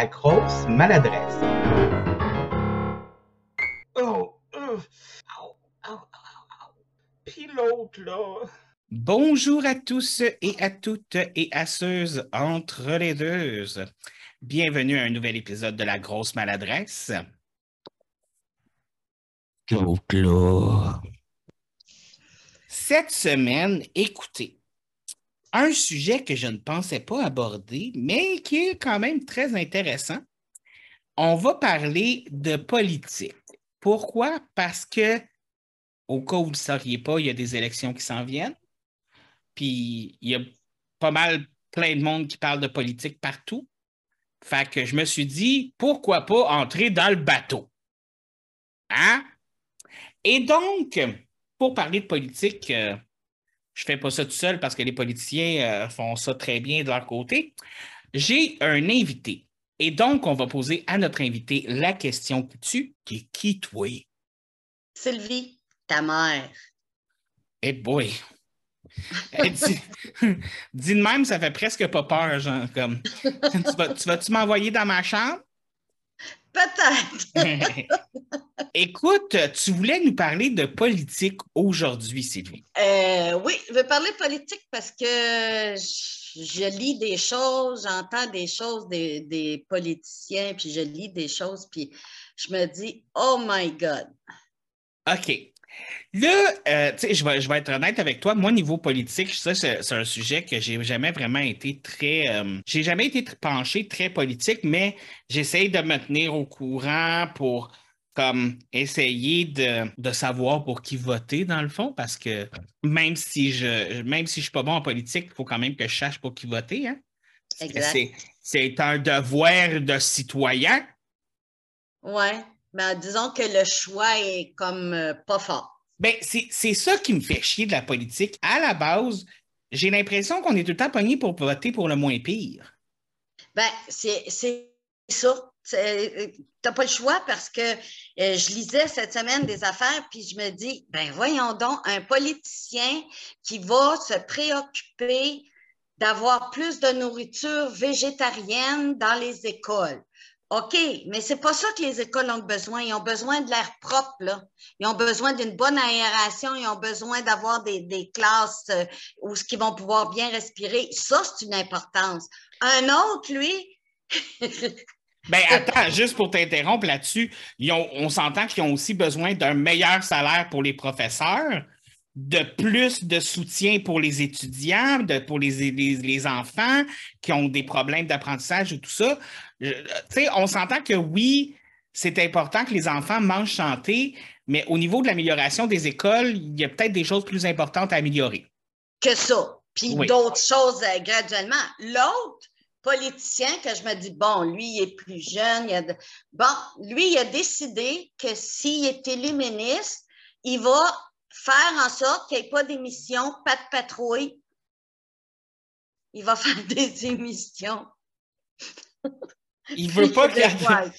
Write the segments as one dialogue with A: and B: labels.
A: la grosse maladresse.
B: Oh, euh. Puis l'autre, là.
C: Bonjour à tous et à toutes et à ceux entre les deux. Bienvenue à un nouvel épisode de La Grosse Maladresse. Cette semaine, écoutez, un sujet que je ne pensais pas aborder, mais qui est quand même très intéressant. On va parler de politique. Pourquoi? Parce que, au cas où vous ne le sauriez pas, il y a des élections qui s'en viennent. Puis il y a pas mal plein de monde qui parle de politique partout. Fait que je me suis dit, pourquoi pas entrer dans le bateau? Hein? Et donc, pour parler de politique, euh, je ne fais pas ça tout seul parce que les politiciens euh, font ça très bien de leur côté. J'ai un invité. Et donc, on va poser à notre invité la question que tu, qui est qui, toi?
D: Sylvie, ta mère.
C: Eh boy! Eh, dis, dis de même, ça fait presque pas peur, genre, comme. tu vas- tu vas-tu m'envoyer dans ma chambre?
D: Peut-être.
C: Écoute, tu voulais nous parler de politique aujourd'hui, Sylvie.
D: Euh, oui, je veux parler politique parce que je, je lis des choses, j'entends des choses des, des politiciens, puis je lis des choses, puis je me dis, oh my God.
C: OK. Là, euh, tu sais, je vais, je vais être honnête avec toi. Moi, niveau politique, ça, c'est un sujet que j'ai jamais vraiment été très. euh, j'ai jamais été penché très politique, mais j'essaye de me tenir au courant pour comme essayer de, de savoir pour qui voter, dans le fond, parce que même si je même si je suis pas bon en politique, il faut quand même que je sache pour qui voter. Hein? C'est un devoir de citoyen.
D: Ouais, mais disons que le choix est comme euh, pas fort.
C: Ben, c'est ça qui me fait chier de la politique. À la base, j'ai l'impression qu'on est tout le temps pogné pour voter pour le moins pire.
D: Ben, c'est ça. C'est- T'as pas le choix parce que euh, je lisais cette semaine des affaires, puis je me dis, ben voyons donc, un politicien qui va se préoccuper d'avoir plus de nourriture végétarienne dans les écoles. OK, mais c'est pas ça que les écoles ont besoin. Ils ont besoin de l'air propre. Ils ont besoin d'une bonne aération. Ils ont besoin d'avoir des, classes euh, où ce qu'ils vont pouvoir bien respirer. Ça, c'est une importance. Un autre, lui,
C: Ben, attends, juste pour t'interrompre là-dessus, on s'entend qu'ils ont aussi besoin d'un meilleur salaire pour les professeurs, de plus de soutien pour les étudiants, de, pour les, les, les enfants qui ont des problèmes d'apprentissage et tout ça. Je- sais, on s'entend que oui, c'est important que les enfants mangent santé, mais au niveau de l'amélioration des écoles, il y a peut-être des choses plus importantes à améliorer.
D: que ça. Puis
C: Oui.
D: d'autres choses euh, graduellement. L'autre politicien que je me dis, bon, lui, il est plus jeune. il a de- Bon, lui, il a décidé que s'il est élu ministre, il va faire en sorte qu'il n'y ait pas d'émissions, pas de patrouille. Il va faire des émissions.
C: Il veut pas qu'il y ait.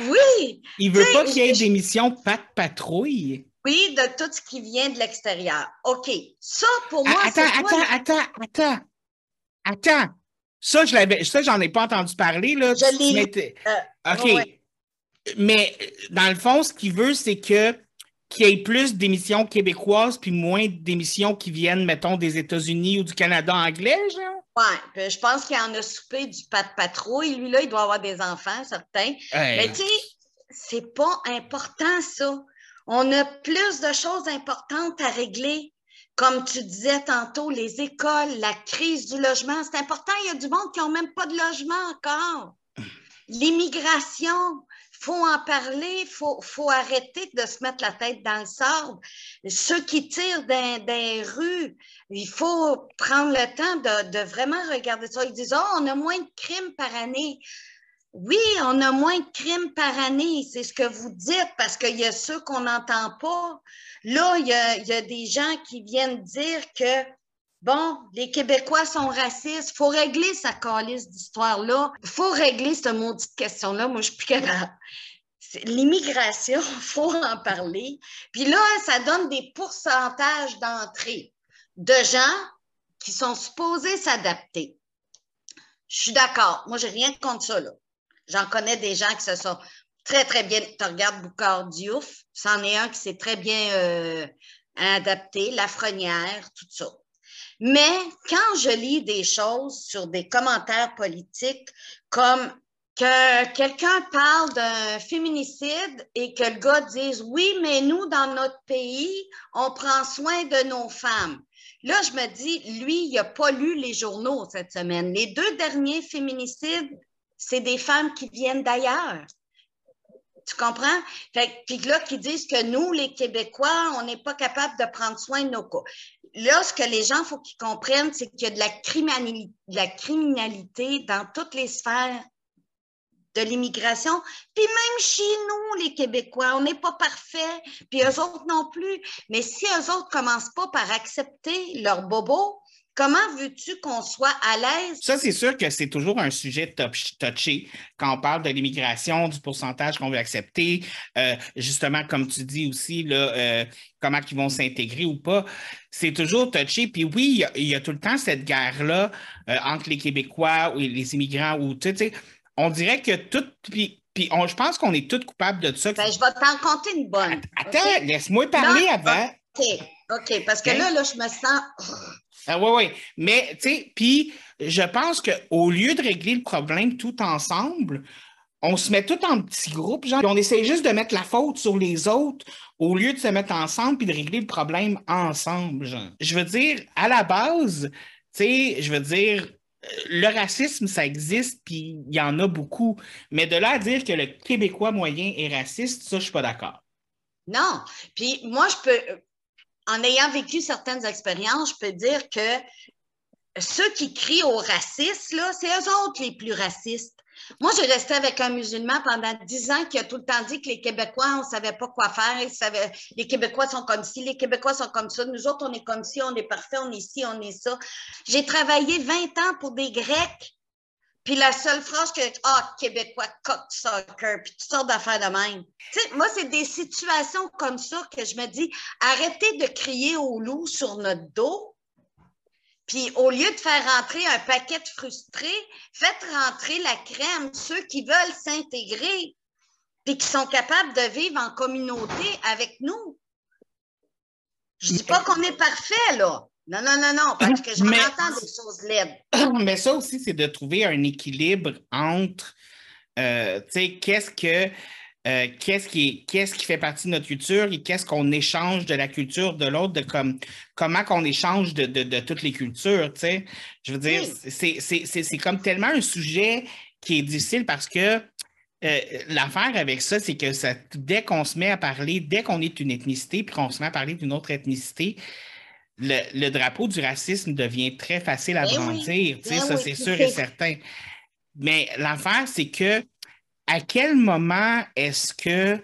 D: Oui,
C: il veut pas qu'il y ait d'émissions pas de patrouille.
D: oui, de tout ce qui vient de l'extérieur. OK. Ça, pour moi, c'est
C: attends,
D: quoi?
C: attends, attends, attends. Attends. Ça, je l'avais, ça, j'en ai pas entendu parler, là.
D: Je l'ai Euh,
C: OK.
D: ouais.
C: Mais dans le fond, ce qu'il veut, c'est que qu'il y ait plus d'émissions québécoises puis moins d'émissions qui viennent, mettons, des États-Unis ou du Canada anglais, genre?
D: Ouais, puis je pense qu'il en a soupé du pas de patrouille. Lui, là, il doit avoir des enfants, certains.
C: Hey.
D: Mais tu sais, c'est pas important, ça. On a plus de choses importantes à régler. Comme tu disais tantôt, les écoles, la crise du logement, c'est important. Il y a du monde qui n'a même pas de logement encore. L'immigration, faut en parler, il faut, faut arrêter de se mettre la tête dans le sable. Ceux qui tirent des rues, il faut prendre le temps de, vraiment regarder ça. Ils disent, oh, on a moins de crimes par année. Oui, on a moins de crimes par année, c'est ce que vous dites, parce qu'il y a ceux qu'on n'entend pas. Là, il y a des gens qui viennent dire que, bon, les Québécois sont racistes, faut régler sa calice d'histoire-là. Faut régler cette maudite question-là. Moi, je suis plus capable. L'immigration, faut en parler. Puis là, ça donne des pourcentages d'entrée de gens qui sont supposés s'adapter. Je suis d'accord. Moi, j'ai rien contre ça, là. J'en connais des gens qui se sont très, très bien. Tu regardes Boucard Diouf, c'en est un qui s'est très bien euh, adapté, Lafrenière, tout ça. Mais quand je lis des choses sur des commentaires politiques comme que quelqu'un parle d'un féminicide et que le gars dise oui, mais nous, dans notre pays, on prend soin de nos femmes. Là, je me dis, lui, il n'a pas lu les journaux cette semaine. Les deux derniers féminicides, c'est des femmes qui viennent d'ailleurs. Tu comprends? puis là, qui disent que nous, les Québécois, on n'est pas capable de prendre soin de nos cas. Là, ce que les gens, faut qu'ils comprennent, c'est qu'il y a de la, criminalité, de la criminalité dans toutes les sphères de l'immigration. Puis même chez nous, les Québécois, on n'est pas parfaits, puis eux autres non plus. Mais si eux autres commencent pas par accepter leur bobo, Comment veux-tu qu'on soit à l'aise?
C: Ça, c'est sûr que c'est toujours un sujet touché quand on parle de l'immigration, du pourcentage qu'on veut accepter. Euh, justement, comme tu dis aussi, là, euh, comment ils vont s'intégrer ou pas. C'est toujours touché. Puis oui, il y, a tout le temps cette guerre-là euh, entre les Québécois et les immigrants. Ou, tu sais, on dirait que tout. Puis, je pense qu'on est tous coupables de ça.
D: Ben, je vais t'en compter une bonne.
C: Attends, laisse-moi parler avant.
D: OK, OK, parce que là, là, je me sens.
C: Ah oui, oui. Mais, tu sais, puis je pense qu'au lieu de régler le problème tout ensemble, on se met tout en petits groupes, genre, on essaie juste de mettre la faute sur les autres au lieu de se mettre ensemble puis de régler le problème ensemble, genre. Je veux dire, à la base, tu sais, je veux dire, le racisme, ça existe, puis il y en a beaucoup. Mais de là à dire que le Québécois moyen est raciste, ça, je suis pas d'accord.
D: Non. Puis moi, je peux, en ayant vécu certaines expériences, je peux dire que ceux qui crient au racisme, c'est eux autres les plus racistes. Moi, j'ai resté avec un musulman pendant dix ans qui a tout le temps dit que les Québécois, on ne savait pas quoi faire. les Québécois sont comme ci, les Québécois sont comme ça. Nous autres, on est comme ci, on est parfait, on est ci, on est ça. J'ai travaillé 20 ans pour des Grecs. Puis la seule phrase que Ah, Québécois, coq soccer, puis toutes sortes d'affaires de même. Tu moi, c'est des situations comme ça que je me dis arrêtez de crier au loup sur notre dos puis au lieu de faire rentrer un paquet de frustrés, faites rentrer la crème, ceux qui veulent s'intégrer, puis qui sont capables de vivre en communauté avec nous. Je dis pas qu'on est parfait, là. Non, non, non, non, parce que je m'entends des choses laides.
C: Mais ça aussi, c'est de trouver un équilibre entre, euh, tu sais, qu'est-ce que euh, qu'est-ce qui, qu'est-ce qui fait partie de notre culture et qu'est-ce qu'on échange de la culture de l'autre, de comme, comment qu'on échange de, toutes les cultures, tu sais. Je veux dire, c'est comme tellement un sujet qui est difficile parce que euh, l'affaire avec ça, c'est que ça, dès qu'on se met à parler, dès qu'on est une ethnicité, puis qu'on se met à parler d'une autre ethnicité, le, drapeau du racisme devient très facile à ben brandir, ben ça c'est sûr et certain. Mais l'affaire, c'est que à quel moment est-ce que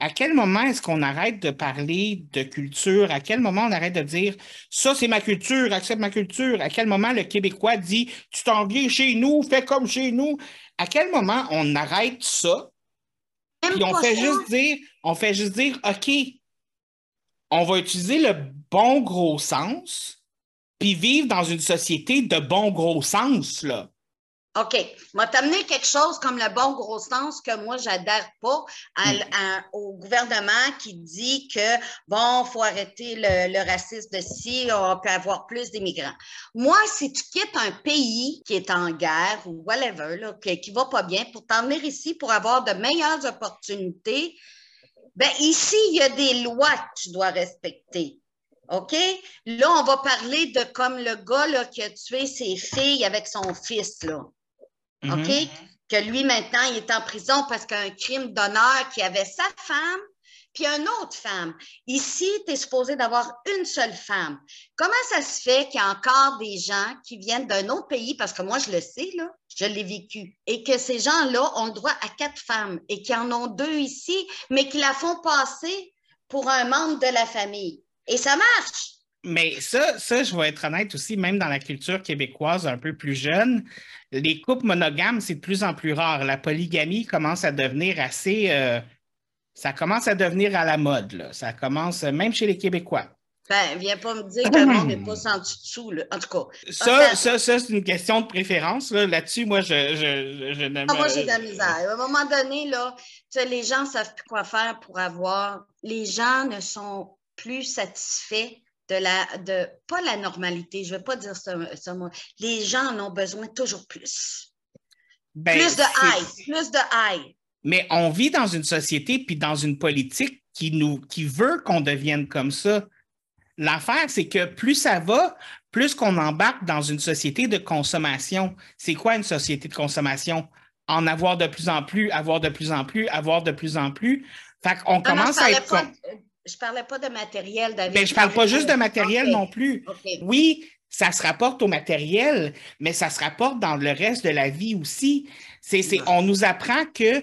C: à quel moment est-ce qu'on arrête de parler de culture? À quel moment on arrête de dire ça, c'est ma culture, accepte ma culture? À quel moment le Québécois dit tu t'en viens chez nous, fais comme chez nous? À quel moment on arrête ça? Puis on fait juste dire, on fait juste dire, OK, on va utiliser le bon gros sens, puis vivre dans une société de bon gros sens, là.
D: OK. M'a t'amener quelque chose comme le bon gros sens que moi, j'adhère pas hmm. au gouvernement qui dit que, bon, il faut arrêter le, racisme de si, on peut avoir plus d'immigrants. Moi, si tu quittes un pays qui est en guerre ou whatever, là, qui, ne va pas bien, pour t'en venir ici pour avoir de meilleures opportunités, ben ici, il y a des lois que tu dois respecter. OK? Là, on va parler de comme le gars là, qui a tué ses filles avec son fils. Là. OK? Mm-hmm. Que lui, maintenant, il est en prison parce qu'un crime d'honneur qui avait sa femme puis une autre femme. Ici, tu es supposé d'avoir une seule femme. Comment ça se fait qu'il y a encore des gens qui viennent d'un autre pays, parce que moi, je le sais, là, je l'ai vécu, et que ces gens-là ont le droit à quatre femmes et qu'ils en ont deux ici, mais qui la font passer pour un membre de la famille. Et ça marche.
C: Mais ça, ça, je vais être honnête aussi, même dans la culture québécoise un peu plus jeune, les couples monogames, c'est de plus en plus rare. La polygamie commence à devenir assez. Euh, ça commence à devenir à la mode. Là. Ça commence, même chez les Québécois.
D: Ben, viens pas me dire que le monde n'est pas senti dessous, là. En tout cas.
C: Ça, ça, ça, c'est une question de préférence. là. Là-dessus, moi, je, je, je, je n'aime
D: Ah, moi, j'ai de la misère. À un moment donné, là, tu sais, les gens ne savent plus quoi faire pour avoir. Les gens ne sont plus satisfaits de la. de pas la normalité, je ne vais pas dire ça, ça, moi. Les gens en ont besoin toujours plus.
C: Ben,
D: plus de high, plus de high.
C: Mais on vit dans une société puis dans une politique qui nous qui veut qu'on devienne comme ça. L'affaire, c'est que plus ça va, plus qu'on embarque dans une société de consommation. C'est quoi une société de consommation? En avoir de plus en plus, avoir de plus en plus, avoir de plus en plus. Fait qu'on
D: non,
C: commence à être.
D: pas, je parlais pas de matériel, David.
C: Ben, je parle pas juste de matériel non plus. Oui, ça se rapporte au matériel, mais ça se rapporte dans le reste de la vie aussi. C'est, c'est- on nous apprend que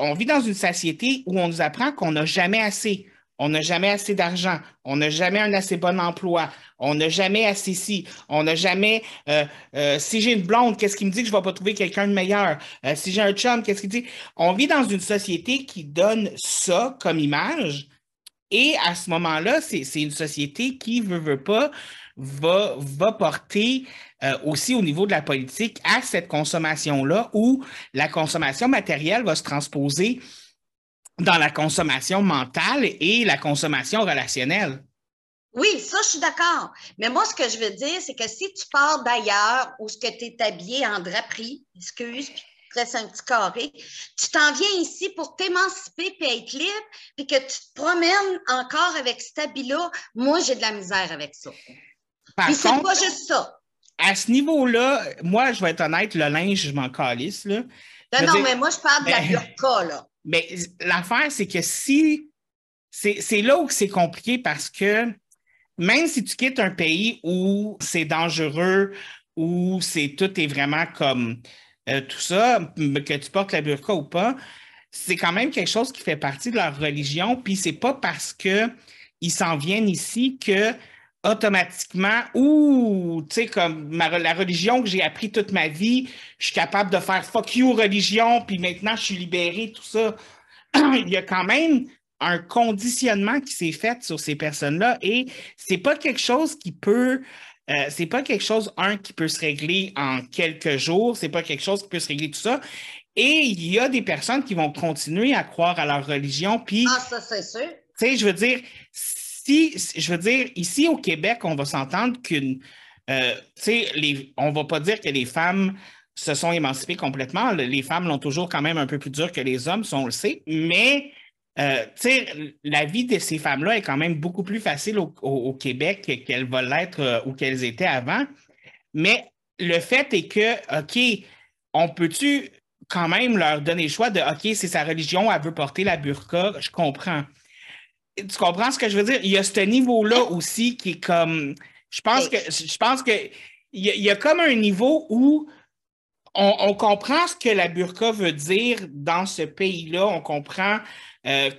C: on vit dans une société où on nous apprend qu'on n'a jamais assez. On n'a jamais assez d'argent, on n'a jamais un assez bon emploi, on n'a jamais assez ci, on n'a jamais. euh, euh, si j'ai une blonde, qu'est-ce qui me dit que je ne vais pas trouver quelqu'un de meilleur? Euh, si j'ai un chum, qu'est-ce qu'il dit? On vit dans une société qui donne ça comme image. Et à ce moment-là, c'est une société qui, veut, veut pas, va porter euh, aussi au niveau de la politique à cette consommation-là où la consommation matérielle va se transposer dans la consommation mentale et la consommation relationnelle.
D: Oui, ça, je suis d'accord. Mais moi, ce que je veux dire, c'est que si tu pars d'ailleurs où ce que tu es habillé en draperie, excuse, puis tu te restes un petit carré, tu t'en viens ici pour t'émanciper puis être libre, puis que tu te promènes encore avec cet habit-là, moi, j'ai de la misère avec ça.
C: Par
D: Puis c'est pas juste ça.
C: À ce niveau-là, moi, je vais être honnête, le linge, je m'en calisse. Là.
D: Non, non,
C: dire-
D: mais moi, je parle de la burqa, là.
C: Mais l'affaire, c'est que si. C'est là où c'est compliqué parce que même si tu quittes un pays où c'est dangereux, où c'est tout est vraiment comme euh, tout ça, que tu portes la burqa ou pas, c'est quand même quelque chose qui fait partie de leur religion. Puis c'est pas parce que ils s'en viennent ici que automatiquement, ou tu sais, comme ma- la religion que j'ai appris toute ma vie, je suis capable de faire fuck you religion, puis maintenant je suis libéré, tout ça. Il y a quand même un conditionnement qui s'est fait sur ces personnes-là et c'est pas quelque chose qui peut. euh, c'est pas quelque chose, un, qui peut se régler en quelques jours, c'est pas quelque chose qui peut se régler tout ça. Et il y a des personnes qui vont continuer à croire à leur religion, puis
D: Ah, ça, c'est sûr.
C: tu sais, je veux dire, si, je veux dire, ici au Québec, on va s'entendre qu'une, euh, on va pas dire que les femmes se sont émancipées complètement. Le- Les femmes l'ont toujours quand même un peu plus dur que les hommes, on le sait, mais, euh, la vie de ces femmes-là est quand même beaucoup plus facile au, Québec que- qu'elle va l'être euh, ou qu'elles étaient avant. Mais le fait est que, OK, on peut-tu quand même leur donner le choix de, OK, c'est sa religion, elle veut porter la burqa, je comprends. Tu comprends ce que je veux dire? Il y a ce niveau-là aussi qui est comme. Je pense que je pense que il y, a, il y a comme un niveau où on, on comprend ce que la burqa veut dire dans ce pays-là. On comprend euh,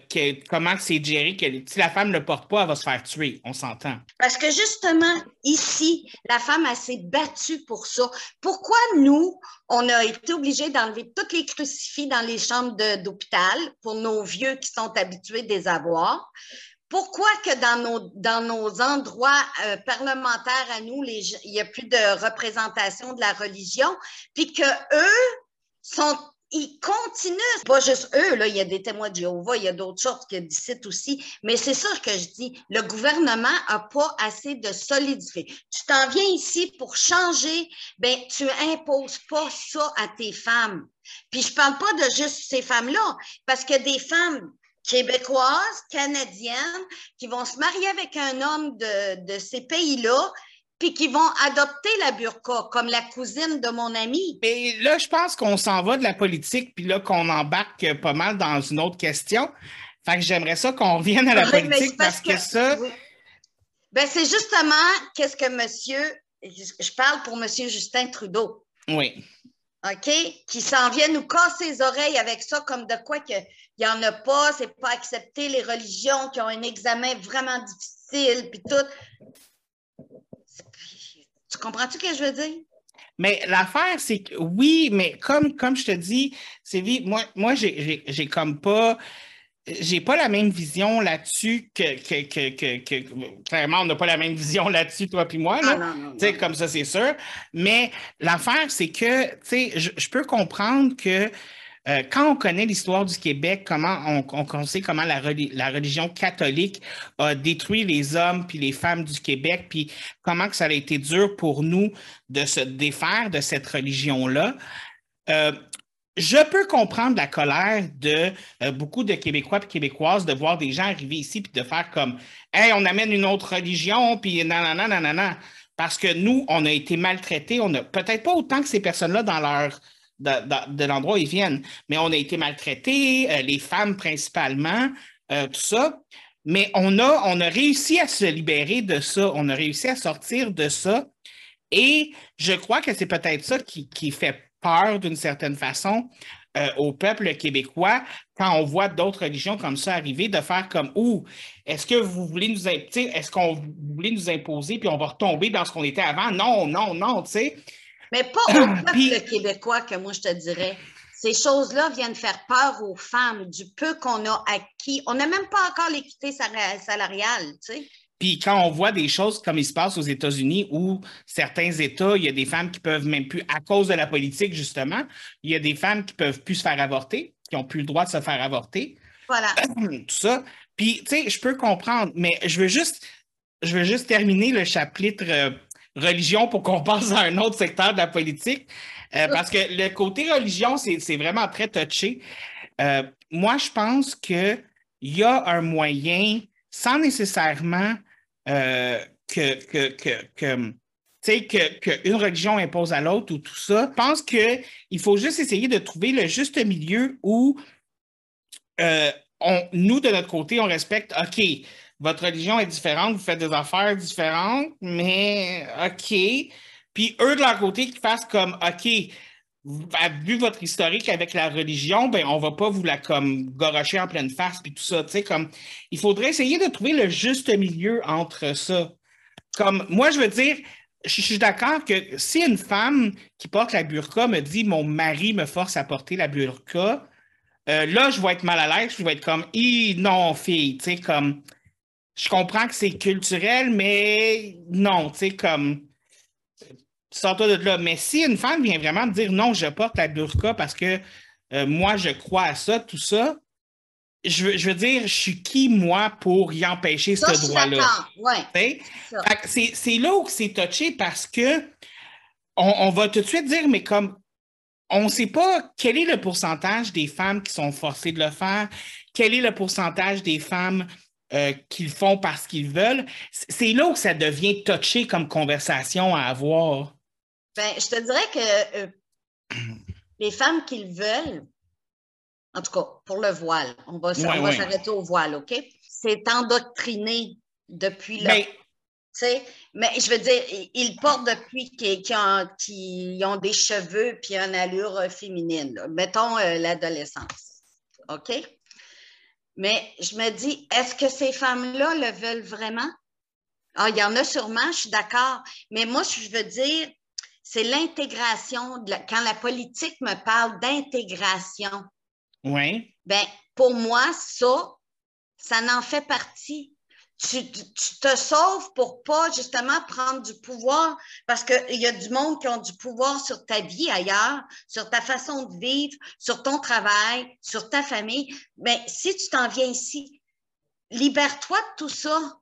C: comment c'est géré. Que si la femme ne le porte pas, elle va se faire tuer. On s'entend.
D: Parce que justement, ici, la femme, elle s'est battue pour ça. Pourquoi nous, on a été obligés d'enlever tous les crucifix dans les chambres d'hôpital pour nos vieux qui sont habitués des avoirs? Pourquoi que dans nos, dans nos endroits euh, parlementaires à nous, il n'y a plus de représentation de la religion, puis que eux sont ils continuent, pas juste eux, là, il y a des témoins de Jéhovah, il y a d'autres choses qui d'ici aussi, mais c'est ça que je dis, le gouvernement n'a pas assez de solidifier. Tu t'en viens ici pour changer, ben tu imposes pas ça à tes femmes. Puis je parle pas de juste ces femmes-là, parce que des femmes québécoises, canadiennes, qui vont se marier avec un homme de, de ces pays-là, puis qui vont adopter la burqa, comme la cousine de mon ami.
C: Mais là, je pense qu'on s'en va de la politique, puis là, qu'on embarque pas mal dans une autre question. Fait que j'aimerais ça qu'on revienne à la
D: Oui,
C: politique parce que ça.
D: Oui. Ben, c'est justement qu'est-ce que monsieur, je parle pour monsieur Justin Trudeau,
C: Oui.
D: OK, qui s'en vient nous casser les oreilles avec ça, comme de quoi qu'il n'y en a pas, c'est pas accepté, les religions qui ont un examen vraiment difficile, puis tout. Tu comprends-tu ce que je veux dire?
C: Mais l'affaire, c'est que oui, mais comme, comme je te dis, Sylvie, moi, moi j'ai comme pas. j'ai pas la même vision là-dessus que, que, que, que, Clairement, on n'a pas la même vision là-dessus, toi puis moi. Là.
D: Ah, non, non,
C: Tu sais, comme ça, c'est sûr. Mais l'affaire, c'est que, tu sais, je peux comprendre que euh, quand on connaît l'histoire du Québec, comment on, sait comment la religion catholique a détruit les hommes puis les femmes du Québec, puis comment que ça a été dur pour nous de se défaire de cette religion-là. euh, je peux comprendre la colère de euh, beaucoup de Québécois et Québécoises de voir des gens arriver ici puis de faire comme Hey, on amène une autre religion, puis nanana, nanana. Parce que nous, on a été maltraités. On a peut-être pas autant que ces personnes-là dans leur de, l'endroit où ils viennent, mais on a été maltraités, euh, les femmes principalement, euh, tout ça. Mais on a, on a réussi à se libérer de ça. On a réussi à sortir de ça. Et je crois que c'est peut-être ça qui, qui fait peur d'une certaine façon euh, au peuple québécois quand on voit d'autres religions comme ça arriver, de faire comme Ouh, est-ce que vous voulez nous est-ce qu'on voulez nous imposer puis on va retomber dans ce qu'on était avant? Non, non, non, tu sais.
D: Mais pas au peuple
C: Puis-
D: québécois que moi, je te dirais. Ces choses-là viennent faire peur aux femmes du peu qu'on a acquis. On n'a même pas encore l'équité sala- salariale, tu sais.
C: Puis quand on voit des choses comme il se passe aux États-Unis où certains États, il y a des femmes qui peuvent même plus, à cause de la politique justement, il y a des femmes qui peuvent plus se faire avorter, qui n'ont plus le droit de se faire avorter,
D: Voilà.
C: tout ça. Puis, tu sais, je peux comprendre, mais je veux juste, je veux juste terminer le chapitre euh, religion pour qu'on passe à un autre secteur de la politique. Euh, parce que le côté religion, c'est vraiment très touché. Euh, moi, je pense qu'il y a un moyen, sans nécessairement euh, que, que, que, que, qu'une religion impose à l'autre ou tout ça. Je pense qu'il faut juste essayer de trouver le juste milieu où on, nous, de notre côté, on respecte, OK, votre religion est différente, vous faites des affaires différentes, mais OK. Puis eux, de leur côté, qui fassent comme, OK, vu votre historique avec la religion, ben, on va pas vous la comme gorocher en pleine face, puis tout ça, tu sais, comme, il faudrait essayer de trouver le juste milieu entre ça. Comme, moi, je veux dire, je suis d'accord que si une femme qui porte la burqa me dit, mon mari me force à porter la burqa, euh, là, je vais être mal à l'aise, je vais être comme, non, fille, tu sais, comme, je comprends que c'est culturel, mais non, tu sais, comme, sors-toi de là. Mais si une femme vient vraiment me dire, non, je porte la burqa parce que euh, moi, je crois à ça, tout ça, je veux, je veux dire, je suis qui, moi, pour y empêcher
D: Ça,
C: ce droit-là? C'est c'est là où c'est touché parce que on, on va tout de suite dire, mais comme on ne sait pas quel est le pourcentage des femmes qui sont forcées de le faire, quel est le pourcentage des femmes euh, qui le font parce qu'ils veulent. C'est là où ça devient touché comme conversation à avoir.
D: Ben, je te dirais que euh, les femmes qui le veulent, en tout cas pour le voile, on va,
C: Ouais, ouais.
D: s'arrêter au voile, OK? C'est endoctriné depuis le.
C: Ben,
D: tu sais, mais je veux dire, ils- portent depuis qu'ils qu'ils ont, qu'ils ont des cheveux puis une allure euh, féminine. là. Mettons euh, l'adolescence. OK? Mais je me dis, est-ce que ces femmes-là le veulent vraiment? Ah, il y en a sûrement, je suis d'accord. Mais moi, je veux dire, c'est l'intégration. Quand la politique me parle d'intégration,
C: ouais.
D: ben, pour moi, ça, ça n'en fait partie. Tu, tu- te sauves pour pas justement prendre du pouvoir parce qu'il y a du monde qui ont du pouvoir sur ta vie ailleurs, sur ta façon de vivre, sur ton travail, sur ta famille. Mais si tu t'en viens ici, libère-toi de tout ça.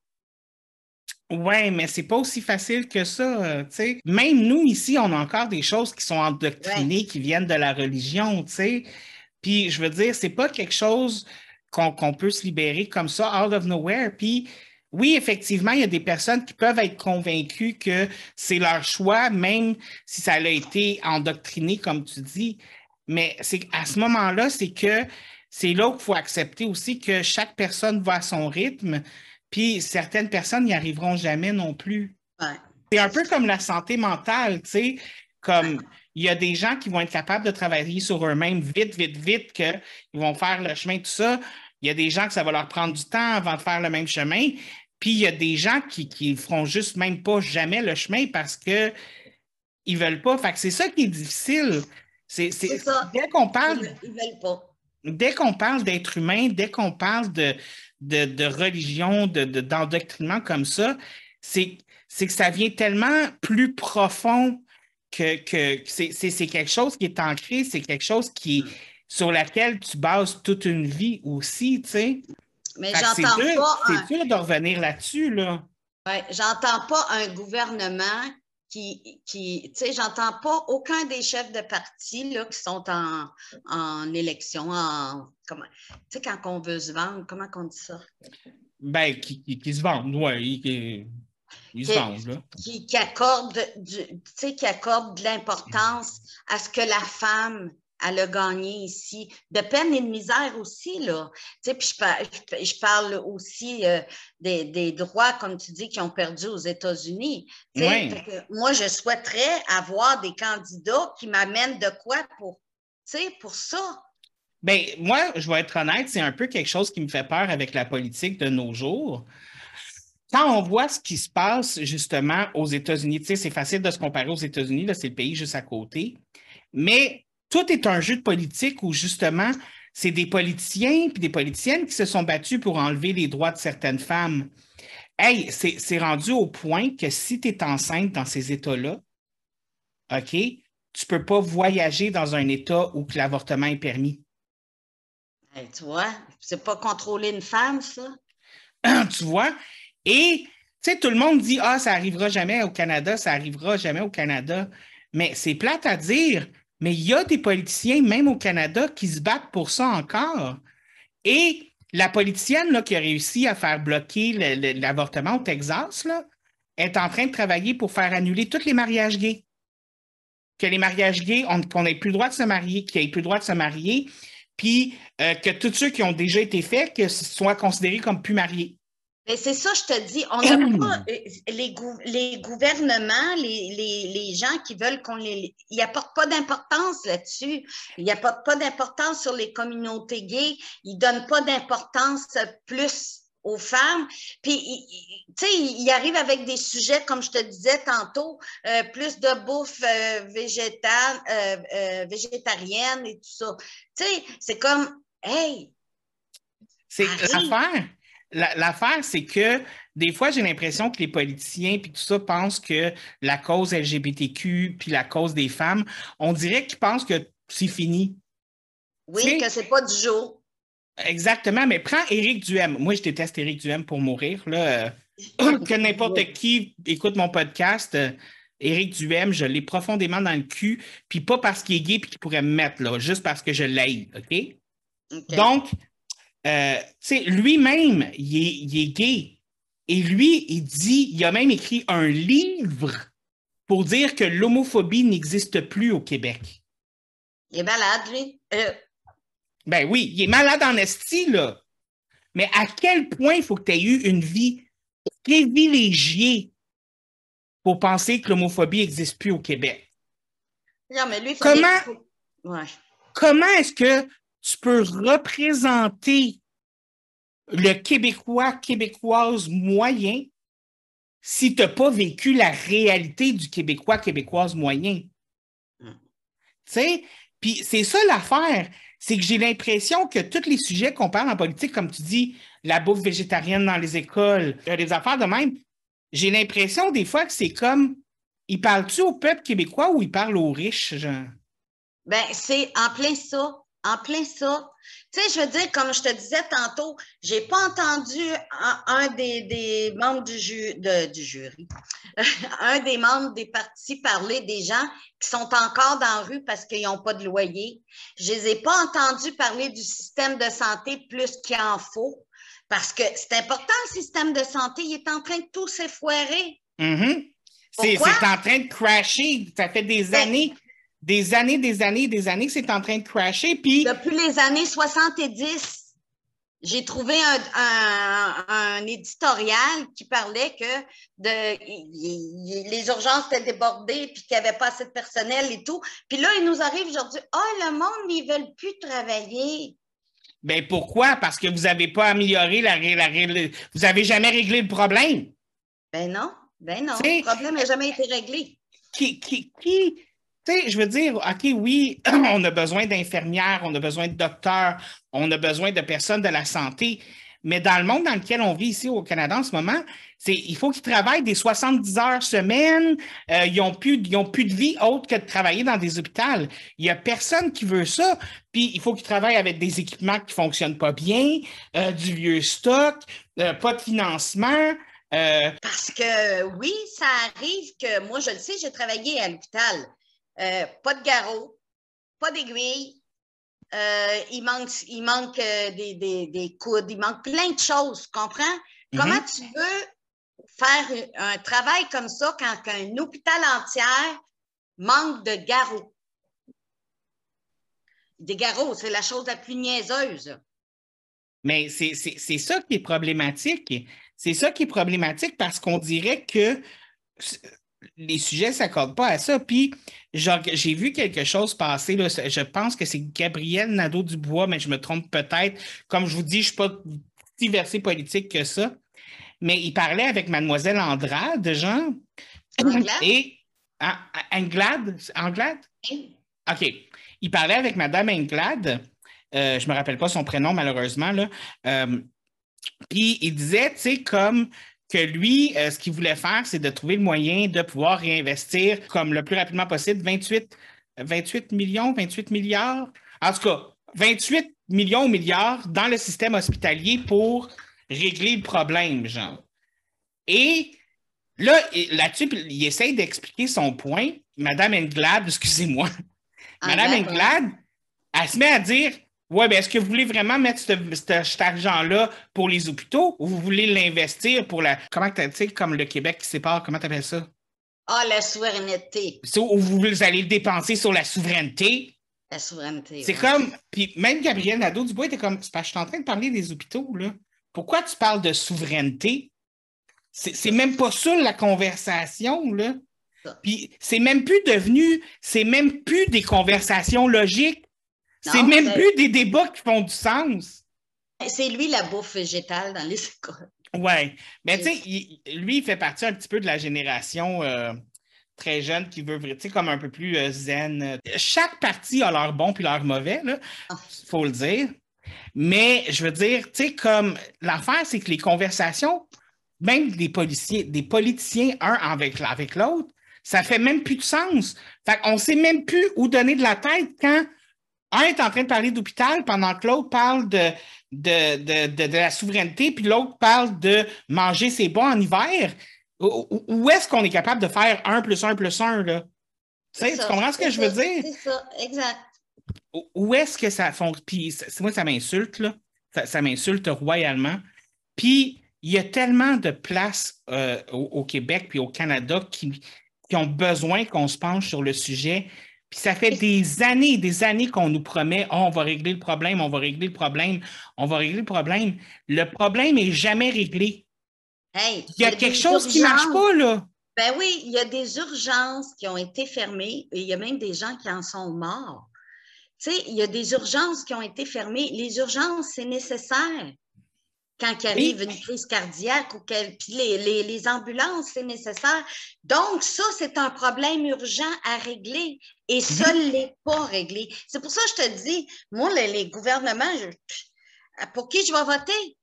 C: Ouais, mais c'est pas aussi facile que ça, euh, tu sais. Même nous, ici, on a encore des choses qui sont endoctrinées, qui viennent de la religion, tu sais. Puis, je veux dire, c'est pas quelque chose qu'on qu'on peut se libérer comme ça, out of nowhere. Puis, oui, effectivement, il y a des personnes qui peuvent être convaincues que c'est leur choix, même si ça a été endoctriné, comme tu dis. Mais c'est à ce moment-là, c'est que c'est là qu'il faut accepter aussi que chaque personne va à son rythme. Puis certaines personnes n'y arriveront jamais non plus.
D: Ouais.
C: C'est un peu comme la santé mentale, tu sais, comme il y a des gens qui vont être capables de travailler sur eux-mêmes vite, vite, vite, qu'ils vont faire le chemin, tout ça. Il y a des gens que ça va leur prendre du temps avant de faire le même chemin. Puis il y a des gens qui, qui feront juste même pas jamais le chemin parce que ils veulent pas. Fait que c'est ça qui est difficile. C'est,
D: ça.
C: dès qu'on
D: Ils
C: parle
D: ne veulent pas.
C: dès qu'on parle d'être humain, dès qu'on parle de, de, religion, de, d'endoctrinement comme ça, c'est, que ça vient tellement plus profond que, que c'est, quelque chose qui est ancré, c'est quelque chose qui, sur laquelle tu bases toute une vie aussi, tu sais.
D: Mais j'entends pas.
C: C'est dur de revenir là-dessus, là.
D: Oui, j'entends pas un gouvernement qui, qui tu sais, j'entends pas aucun des chefs de parti là, qui sont en, en élection, en, comment, tu sais, quand on veut se vendre, comment on dit ça?
C: Ben, qui, qui, se vendent, oui, qui, ils se vendent, là.
D: Qui, qui accorde, tu sais, qui accorde de l'importance à ce que la femme elle a gagné ici, de peine et de misère aussi, là. Tu sais, puis je, parle aussi euh, des, droits, comme tu dis, qui ont perdu aux États-Unis. Moi, je souhaiterais avoir des candidats qui m'amènent de quoi pour, pour ça.
C: Bien, moi, je vais être honnête, c'est un peu quelque chose qui me fait peur avec la politique de nos jours. Quand on voit ce qui se passe justement aux États-Unis, tu sais, c'est facile de se comparer aux États-Unis, c'est le pays juste à côté. Mais tout est un jeu de politique où justement, c'est des politiciens et des politiciennes qui se sont battus pour enlever les droits de certaines femmes. Hey, c'est rendu au point que si tu es enceinte dans ces États-là, OK, tu ne peux pas voyager dans un État où l'avortement est permis.
D: tu vois, c'est pas contrôler une femme, ça.
C: tu vois? Et, tu sais, tout le monde dit, ah, ça arrivera jamais au Canada, ça arrivera jamais au Canada. Mais c'est plate à dire, mais il y a des politiciens, même au Canada, qui se battent pour ça encore. Et la politicienne qui a réussi à faire bloquer l'avortement au Texas est en train de travailler pour faire annuler tous les mariages gays. Que les mariages gays, qu'on n'ait plus le droit de se marier, qu'il n'y ait plus le droit de se marier, puis euh, que tous ceux qui ont déjà été faits que soient considérés comme plus mariés.
D: Mais c'est ça, je te dis, on n'a pas euh, les, les gouvernements, les, les, les, gens qui veulent qu'on les. Ils n'apportent pas d'importance là-dessus. Ils n'apportent pas d'importance sur les communautés gays. Ils ne donnent pas d'importance plus aux femmes. Puis, tu sais, ils arrivent avec des sujets, comme je te disais tantôt, euh, plus de bouffe euh, végétale, végétarienne et tout ça. Tu sais, c'est comme, hey!
C: C'est l'affaire L'affaire, c'est que des fois, j'ai l'impression que les politiciens puis tout ça pensent que la cause LGBTQ puis la cause des femmes, on dirait qu'ils pensent que c'est fini.
D: Oui, que c'est pas du jour.
C: Exactement, mais prends Éric Duhem. Moi, je déteste Éric Duhem pour mourir. Là. Que n'importe qui écoute mon podcast, euh, Éric Duhem, je l'ai profondément dans le cul, puis pas parce qu'il est gay puis qu'il pourrait me mettre, là, juste parce que je l'aime, OK? Donc, euh, lui-même, il est, gay. Et lui, il dit, il a même écrit un livre pour dire que l'homophobie n'existe plus au Québec.
D: Il est malade, lui. Euh.
C: Ben oui, il est malade en esti, là. Mais à quel point il faut que tu aies eu une vie privilégiée pour penser que l'homophobie n'existe plus au Québec?
D: Non, mais lui,
C: comment, comment est-ce que tu peux représenter le Québécois, Québécoise moyen si tu n'as pas vécu la réalité du Québécois, Québécoise moyen. Hmm. Tu sais, puis c'est ça l'affaire, c'est que j'ai l'impression que tous les sujets qu'on parle en politique, comme tu dis, la bouffe végétarienne dans les écoles, les affaires de même, j'ai l'impression des fois que c'est comme, ils parlent-tu au peuple québécois ou ils parlent aux riches, genre?
D: Ben, c'est en plein ça en plein ça. Tu sais, je veux dire, comme je te disais tantôt, j'ai pas entendu un, des, membres du, du jury, un des membres des partis parler des gens qui sont encore dans la rue parce qu'ils n'ont pas de loyer. Je les ai pas entendus parler du système de santé plus qu'il en faut. Parce que c'est important, le système de santé, il est en train de tout s'effoirer.
C: Mm-hmm. C'est en train de crasher. Ça fait des ben, années des années, des années, des années que c'est en train de crasher. Puis...
D: Depuis les années 70, j'ai trouvé un, éditorial qui parlait que de, les urgences étaient débordées puis qu'il n'y avait pas assez de personnel et tout. Puis là, il nous arrive aujourd'hui, ah, oh, le monde, ils ne veulent plus travailler.
C: Ben pourquoi? Parce que vous n'avez pas amélioré la, la, Vous n'avez jamais réglé le problème.
D: Ben non, ben non. Le problème n'a jamais été réglé.
C: Qui, qui, qui, je veux dire, OK, oui, on a besoin d'infirmières, on a besoin de docteurs, on a besoin de personnes de la santé, mais dans le monde dans lequel on vit ici au Canada en ce moment, il faut qu'ils travaillent des 70 heures semaine. Euh, ils n'ont plus, plus de vie autre que de travailler dans des hôpitaux. Il n'y a personne qui veut ça. Puis il faut qu'ils travaillent avec des équipements qui ne fonctionnent pas bien, euh, du vieux stock, euh, pas de financement.
D: Parce que oui, ça arrive que moi, je le sais, j'ai travaillé à l'hôpital. Pas de garrot, pas d'aiguille, euh, il manque, il manque euh, des, des, coudes, il manque plein de choses, comprends? Comment mhm. tu veux faire un travail comme ça quand un hôpital entier manque de garrots? Des garrots, c'est la chose la plus niaiseuse.
C: Mais c'est ça qui est problématique. C'est ça qui est problématique parce qu'on dirait que les sujets ne s'accordent pas à ça. Puis, j'ai vu quelque chose passer. Là, je pense que c'est Gabriel Nadeau-Dubois, mais je me trompe peut-être. Comme je vous dis, je ne suis pas si versé politique que ça. Mais il parlait avec Mademoiselle Andrade, Jean.
D: Anglade?
C: Et ah, Anglade? Anglade? OK. Il parlait avec Madame Anglade. Euh, je ne me rappelle pas son prénom, malheureusement. Là. Euh, puis il disait, tu sais, comme que lui, euh, ce qu'il voulait faire, c'est de trouver le moyen de pouvoir réinvestir comme le plus rapidement possible 28, 28 millions, 28 milliards. En tout cas, 28 millions ou milliards dans le système hospitalier pour régler le problème, genre. Et là, là-dessus, il essaye d'expliquer son point. Madame Englade, excusez-moi. Madame Englade, elle se met à dire oui, mais est-ce que vous voulez vraiment mettre cet argent-là pour les hôpitaux ou vous voulez l'investir pour la. Comment tu sais, comme le Québec qui sépare, comment tu appelles ça?
D: Ah, la souveraineté.
C: Ou vous allez le dépenser sur la souveraineté.
D: La souveraineté.
C: C'est comme. Puis même Gabriel Nadeau-Dubois était comme. C'est parce que je suis en train de parler des hôpitaux, là. Pourquoi tu parles de souveraineté? C'est même pas ça la conversation, là. Puis c'est même plus devenu. C'est même plus des conversations logiques c'est même plus des débats qui font du sens.
D: C'est lui la bouffe végétale dans les écoles.
C: Oui. Mais tu sais, lui, il fait partie un petit peu de la génération euh, très jeune qui veut, tu sais, comme un peu plus euh, zen. Chaque partie a leur bon puis leur mauvais, il ah. faut le dire. Mais je veux dire, tu sais, comme l'affaire, c'est que les conversations, même des policiers, des politiciens, un avec, avec l'autre, ça fait même plus de sens. Fait qu'on sait même plus où donner de la tête quand un est en train de parler d'hôpital pendant que l'autre parle de, de, la souveraineté, puis l'autre parle de manger ses bons en hiver. Où, est-ce qu'on est capable de faire un plus un plus un, là? Tu, comprends ce que je veux dire?
D: C'est ça, exact.
C: Où est-ce que ça fonctionne? Puis moi, ça m'insulte, là. Ça, m'insulte royalement. Puis il y a tellement de places euh, au, Québec puis au Canada qui, qui ont besoin qu'on se penche sur le sujet. Puis ça fait des années, des années qu'on nous promet oh, on va régler le problème, on va régler le problème, on va régler le problème. Le problème n'est jamais réglé.
D: il
C: y a, quelque chose qui ne marche pas, là.
D: Ben oui, il y a des urgences qui ont été fermées et il y a même des gens qui en sont morts. Tu sais, il y a des urgences qui ont été fermées. Les urgences, c'est nécessaire quand il arrive une crise cardiaque ou puis les, les, ambulances, c'est nécessaire. Donc, ça, c'est un problème urgent à régler et ça ne mhm. l'est pas réglé. C'est pour ça que je te dis, moi, les, gouvernements, pour qui je vais voter?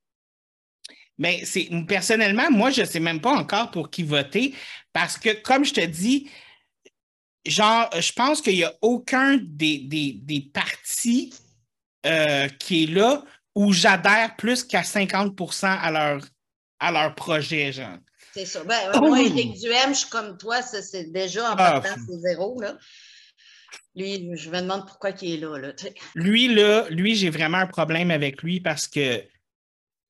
C: Mais c'est personnellement, moi, je ne sais même pas encore pour qui voter parce que, comme je te dis, genre, je pense qu'il n'y a aucun des, des, partis euh, qui est là où j'adhère plus qu'à 50 à leur, à leur projet, genre.
D: C'est ça. Ben, moi, Éric Duhem, je suis comme toi, c'est déjà en ah, partant, c'est zéro. Là. Lui, je me demande pourquoi il est là. là
C: lui, là, lui, j'ai vraiment un problème avec lui parce que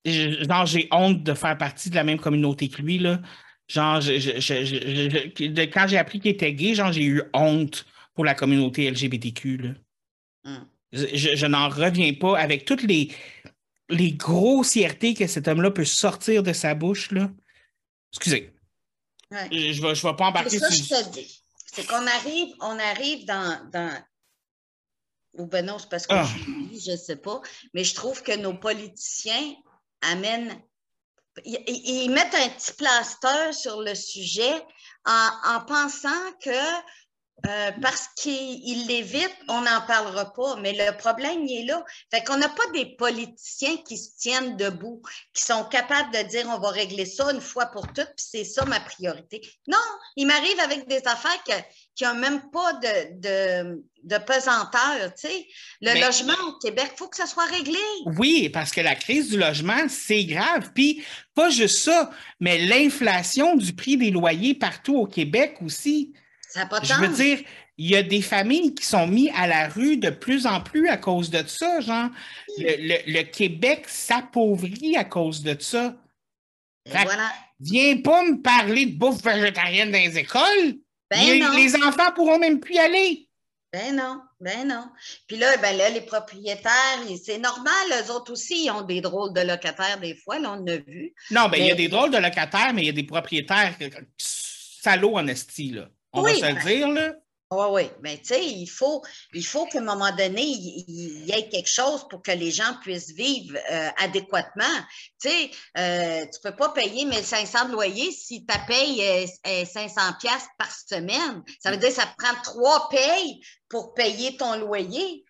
C: genre, j'ai honte de faire partie de la même communauté que lui. Là. Genre, quand j'ai appris qu'il était gay, genre, j'ai eu honte pour la communauté LGBTQ. Là. Hum. Je, n'en reviens pas avec toutes les, les grossièretés que cet homme-là peut sortir de sa bouche. Là. Excusez. Je ne vais, je vais pas embarquer
D: sur... C'est qu'on arrive, on arrive dans, dans... Ou ben non, c'est parce que ah. je ne sais pas, mais je trouve que nos politiciens amènent ils, mettent un petit plaster sur le sujet en, en pensant que Euh, parce qu'il l'évite, on n'en parlera pas. Mais le problème, il est là. Fait qu'on n'a pas des politiciens qui se tiennent debout, qui sont capables de dire on va régler ça une fois pour toutes, puis c'est ça ma priorité. Non, il m'arrive avec des affaires qui n'ont même pas de, de, de pesanteur. Tu sais. Le
C: Mais-
D: logement au Québec, il faut que ça soit réglé.
C: Oui, parce que la crise du logement, c'est grave. Puis, pas juste ça, mais l'inflation du prix des loyers partout au Québec aussi.
D: Ça n'a pas de
C: Je veux dire, il y a des familles qui sont mises à la rue de plus en plus à cause de ça, genre. Le, le- le Québec s'appauvrit à cause de ça. Fait-
D: voilà.
C: Viens pas me parler de bouffe végétarienne dans les écoles.
D: Ben
C: les,
D: non.
C: les enfants pourront même plus y aller.
D: Ben non, ben non. Puis là, ben là, les propriétaires, c'est normal, eux autres aussi, ils ont des drôles de locataires des fois, là, on en a vu.
C: Non, ben il y a des drôles de locataires, mais il y a des propriétaires salauds en esti, là. On
D: Oui,
C: va se
D: ben-
C: le dire, là.
D: Oui, oui. Mais tu sais, il faut, il faut qu'à un moment donné, il, y ait quelque chose pour que les gens puissent vivre euh, adéquatement. Tu sais, euh, tu ne peux pas payer 1500 de loyer si tu payes euh, euh, 500 pièces par semaine. Ça veut dire que ça te prend trois payes pour payer ton loyer.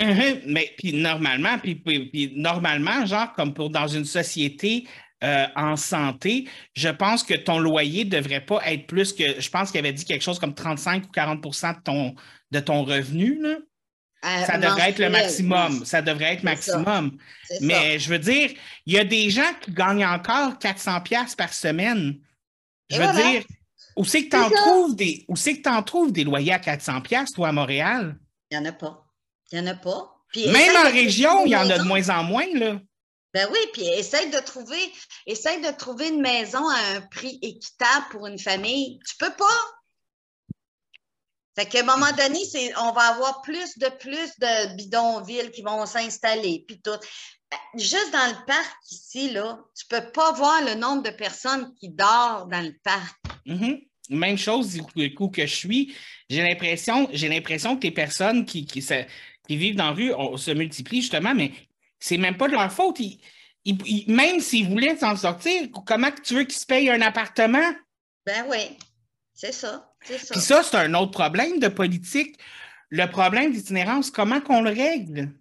C: Mhm, Mais puis normalement, puis, puis- puis normalement, genre comme pour dans une société euh, en santé, je pense que ton loyer ne devrait pas être plus que, je pense qu'il avait dit quelque chose comme 35 ou 40 de ton, de ton revenu. là.
D: Euh,
C: Ça devrait être le maximum. Ça devrait être maximum.
D: Ça.
C: Mais je veux dire, il y a des gens qui gagnent encore 400 pièces par semaine. Je
D: Et
C: veux
D: voilà.
C: dire, où c'est que tu en trouves des, où que trouves des loyers à 400 pièces toi, à Montréal?
D: Il n'y en a pas. Il n'y en a pas. Puis
C: Même en région, il y en a de moins en moins, là.
D: Ben oui, puis essaye de trouver, de trouver une maison à un prix équitable pour une famille. Tu peux pas. Fait qu'à un moment donné, c'est, on va avoir plus de plus de bidonvilles qui vont s'installer, puis tout. Juste dans le parc ici, là, tu peux pas voir le nombre de personnes qui dorment dans le parc.
C: Mhm. Même chose du coup, que je suis. J'ai l'impression, j'ai l'impression que les personnes qui, qui vivent dans la rue on- se multiplient justement, mais c'est même pas de leur faute. Ils- ils- ils- même s'ils voulaient s'en sortir, comment tu veux qu'ils se payent un appartement?
D: Ben oui, c'est ça.
C: Puis ça, c'est un autre problème de politique. Le problème d'itinérance, comment qu'on le règle?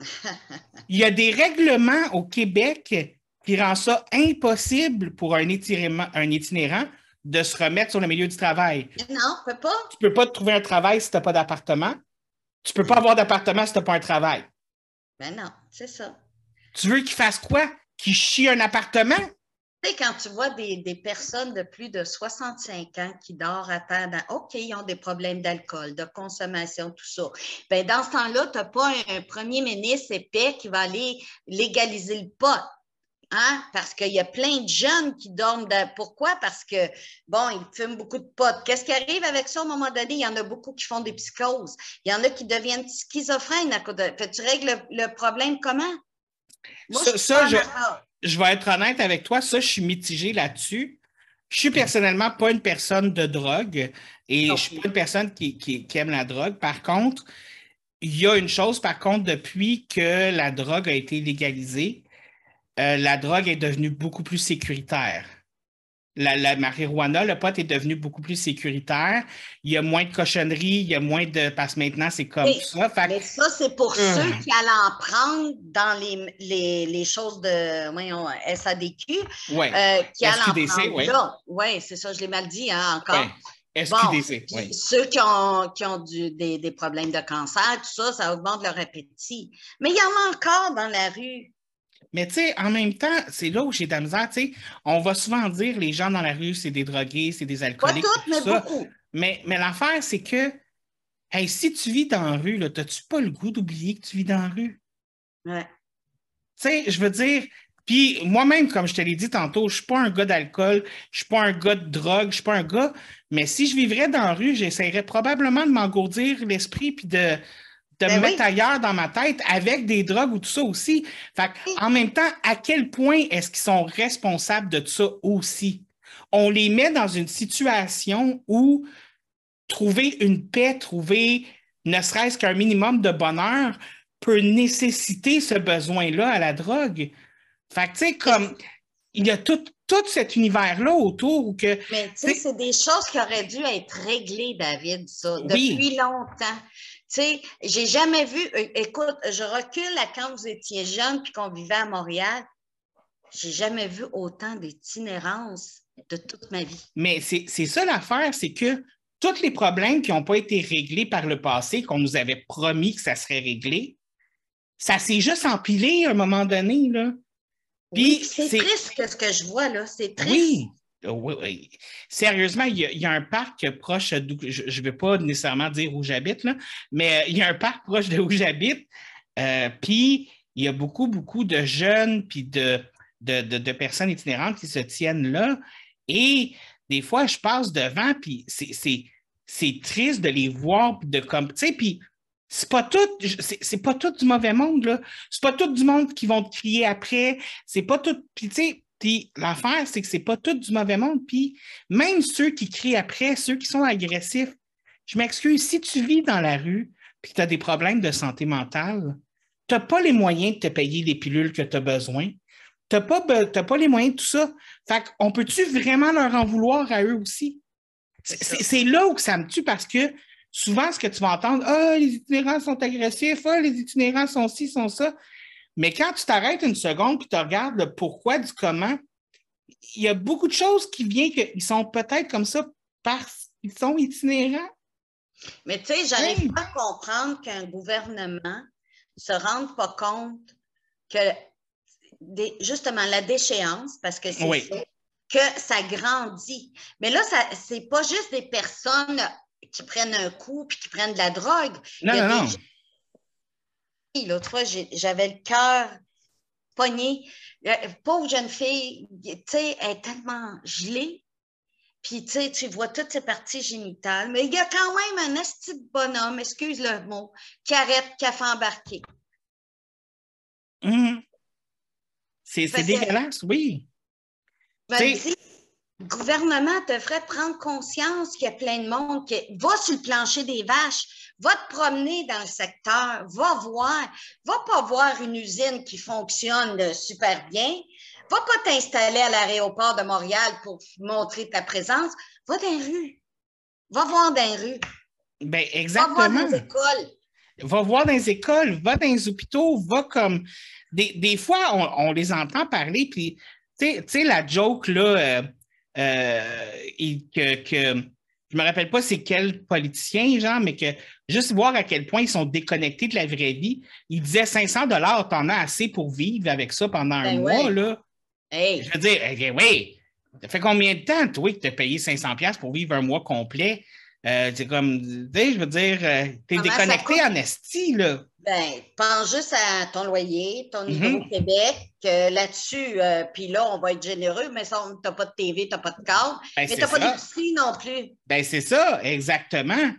C: Il y a des règlements au Québec qui rendent ça impossible pour un itinérant, un itinérant de se remettre sur le milieu du travail.
D: non, on peut pas.
C: Tu ne peux pas te trouver un travail si tu n'as pas d'appartement. Tu ne peux pas avoir d'appartement si tu n'as pas un travail.
D: Ben non, c'est ça.
C: Tu veux qu'il fasse quoi? Qu'il chie un appartement?
D: Tu sais, quand tu vois des, des personnes de plus de 65 ans qui dorment à terre, dans, OK, ils ont des problèmes d'alcool, de consommation, tout ça. Bien, dans ce temps-là, tu n'as pas un, un premier ministre épais qui va aller légaliser le pot. Hein? Parce qu'il y a plein de jeunes qui dorment. Pourquoi? Parce que, bon, ils fument beaucoup de potes. Qu'est-ce qui arrive avec ça à un moment donné? Il y en a beaucoup qui font des psychoses. Il y en a qui deviennent schizophrènes à cause de. Fait, tu règles le, le problème comment?
C: Ça-
D: je
C: ça, vais être honnête avec toi, ça, je suis mitigé là-dessus. Je suis personnellement pas une personne de drogue et
D: Non
C: je suis pas une personne qui, qui- qui aime la drogue. Par contre, il y a une chose, par contre, depuis que la drogue a été légalisée, euh, la drogue est devenue beaucoup plus sécuritaire. La, la marijuana, le pot est devenu beaucoup plus sécuritaire. Il y a moins de cochonneries, il y a moins de. Parce que maintenant, c'est comme
D: Oui,
C: ça. Fait
D: Mais ça, c'est pour
C: Hum.
D: ceux qui allaient en prendre dans les, les, les choses de voyons, SADQ,
C: ouais.
D: euh, qui allaient en
C: SQDC,
D: prendre
C: oui.
D: là. Oui, c'est ça, je l'ai mal dit hein, encore.
C: ouais.
D: Bon,
C: SQDC,
D: Puis
C: oui.
D: Ceux qui ont, qui ont du- des, des problèmes de cancer, tout ça, ça augmente leur appétit. Mais il y en a encore dans la rue.
C: Mais tu sais, en même temps, c'est là où j'ai de la misère. Tu sais, on va souvent dire les gens dans la rue, c'est des drogués, c'est des
D: Pas
C: alcooliques.
D: toutes,
C: tout
D: mais
C: ça.
D: beaucoup.
C: Mais, mais l'affaire, c'est que hey, si tu vis dans la rue, t'as-tu pas le goût d'oublier que tu vis dans la rue?
D: Ouais.
C: Tu sais, je veux dire, puis moi-même, comme je te l'ai dit tantôt, je suis pas un gars d'alcool, je suis pas un gars de drogue, je suis pas un gars, mais si je vivrais dans la rue, j'essaierais probablement de m'engourdir l'esprit puis de, de
D: Ben
C: me
D: oui.
C: mettre ailleurs dans ma tête avec des drogues ou tout ça aussi. Fait en même temps, à quel point est-ce qu'ils sont responsables de ça aussi? On les met dans une situation où trouver une paix, trouver ne serait-ce qu'un minimum de bonheur peut nécessiter ce besoin-là à la drogue. Fait que, tu sais, comme il y a tout, tout cet univers-là autour où que.
D: Mais tu sais,
C: C'est-
D: des choses qui auraient dû être réglées, David, ça,
C: Oui.
D: depuis longtemps. Tu sais, j'ai jamais vu. Écoute, je recule à quand vous étiez jeune puis qu'on vivait à Montréal. J'ai jamais vu autant d'itinérance de toute ma vie.
C: Mais c'est ça l'affaire, c'est que tous les problèmes qui n'ont pas été réglés par le passé, qu'on nous avait promis que ça serait réglé, ça s'est juste empilé à un moment donné, là. Puis,
D: Oui, c'est
C: c'est-
D: triste que ce que je vois là. C'est triste.
C: Oui. Oui, oui. Sérieusement, il y, a, un parc proche d'où je ne vais pas nécessairement dire où j'habite, mais euh, il y a un parc proche de où j'habite. euh, puis il y a beaucoup, beaucoup de jeunes puis de, personnes itinérantes qui se tiennent là. Et des fois, je passe devant, puis c'est triste de les voir, puis de comme, tu sais, puis c'est pas tout, c'est c'est pas tout du mauvais monde, là. C'est pas tout du monde qui vont te crier après. C'est pas tout, puis tu sais, puis l'affaire, c'est que c'est pas tout du mauvais monde. Puis même ceux qui crient après, ceux qui sont agressifs, je m'excuse, si tu vis dans la rue puis que tu as des problèmes de santé mentale, tu n'as pas les moyens de te payer les pilules que tu as besoin. Tu n'as pas, be- t'as pas les moyens de tout ça. Fait qu'on peut-tu vraiment leur en vouloir à eux aussi? C'est- là où ça me tue parce que souvent, ce que tu vas entendre, ah, les itinérants sont agressifs, ah, les itinérants sont ci, sont ça. Mais quand tu t'arrêtes une seconde et tu regardes le pourquoi du comment, il y a beaucoup de choses qui viennent qu'ils sont peut-être comme ça parce qu'ils sont itinérants.
D: Mais tu sais, j'arrive
C: Oui.
D: pas à comprendre qu'un gouvernement se rende pas compte que des- justement la déchéance, parce que c'est
C: Oui.
D: que ça grandit. Mais là, ça c'est pas juste des personnes qui prennent un coup puis qui prennent de la drogue.
C: Non,
D: Il y a
C: non,
D: des
C: non.
D: L'autre fois, j'avais le cœur pogné. La pauvre jeune fille, tu sais, elle est tellement gelée. Puis, tu sais, tu vois toutes ses parties génitales. Mais il y a quand même un esti de bonhomme, excuse le mot, qui arrête, qui a fait embarquer.
C: Hum. C'est dégueulasse, oui.
D: Je me
C: C'est-
D: dis, gouvernement devrait prendre conscience qu'il y a plein de monde qui va sur le plancher des vaches, va te promener dans le secteur, va voir, va pas voir une usine qui fonctionne super bien, va pas t'installer à l'aéroport de Montréal pour montrer ta présence, va dans les rues, va voir dans les rues,
C: Ben,
D: va voir
C: exactement.
D: dans les écoles.
C: va voir dans les écoles, va dans les hôpitaux, va comme. Des, des fois, on, on les entend parler, puis, tu sais- tu sais, la joke, là, euh, euh, et que, que. Je me rappelle pas c'est quel politicien, genre, mais que juste voir à quel point ils sont déconnectés de la vraie vie. Il disait 500 dollars, t'en as assez pour vivre avec ça pendant un
D: Ben
C: mois, là.
D: Hey,
C: Je veux dire, eh, oui, ça fait combien de temps, toi, que tu as payé 500$ piastres pour vivre un mois complet? Euh, c'est comme, je veux dire, euh, t'es déconnecté en esti, là.
D: Ben, pense juste à ton loyer, ton
C: Mhm.
D: Hydro-Québec, que là-dessus, euh, puis là, on va être généreux, mais ça, t'as pas de TV, t'as pas de câble,
C: Ben,
D: mais t'as pas d'épicerie non plus.
C: Ben, c'est ça, exactement.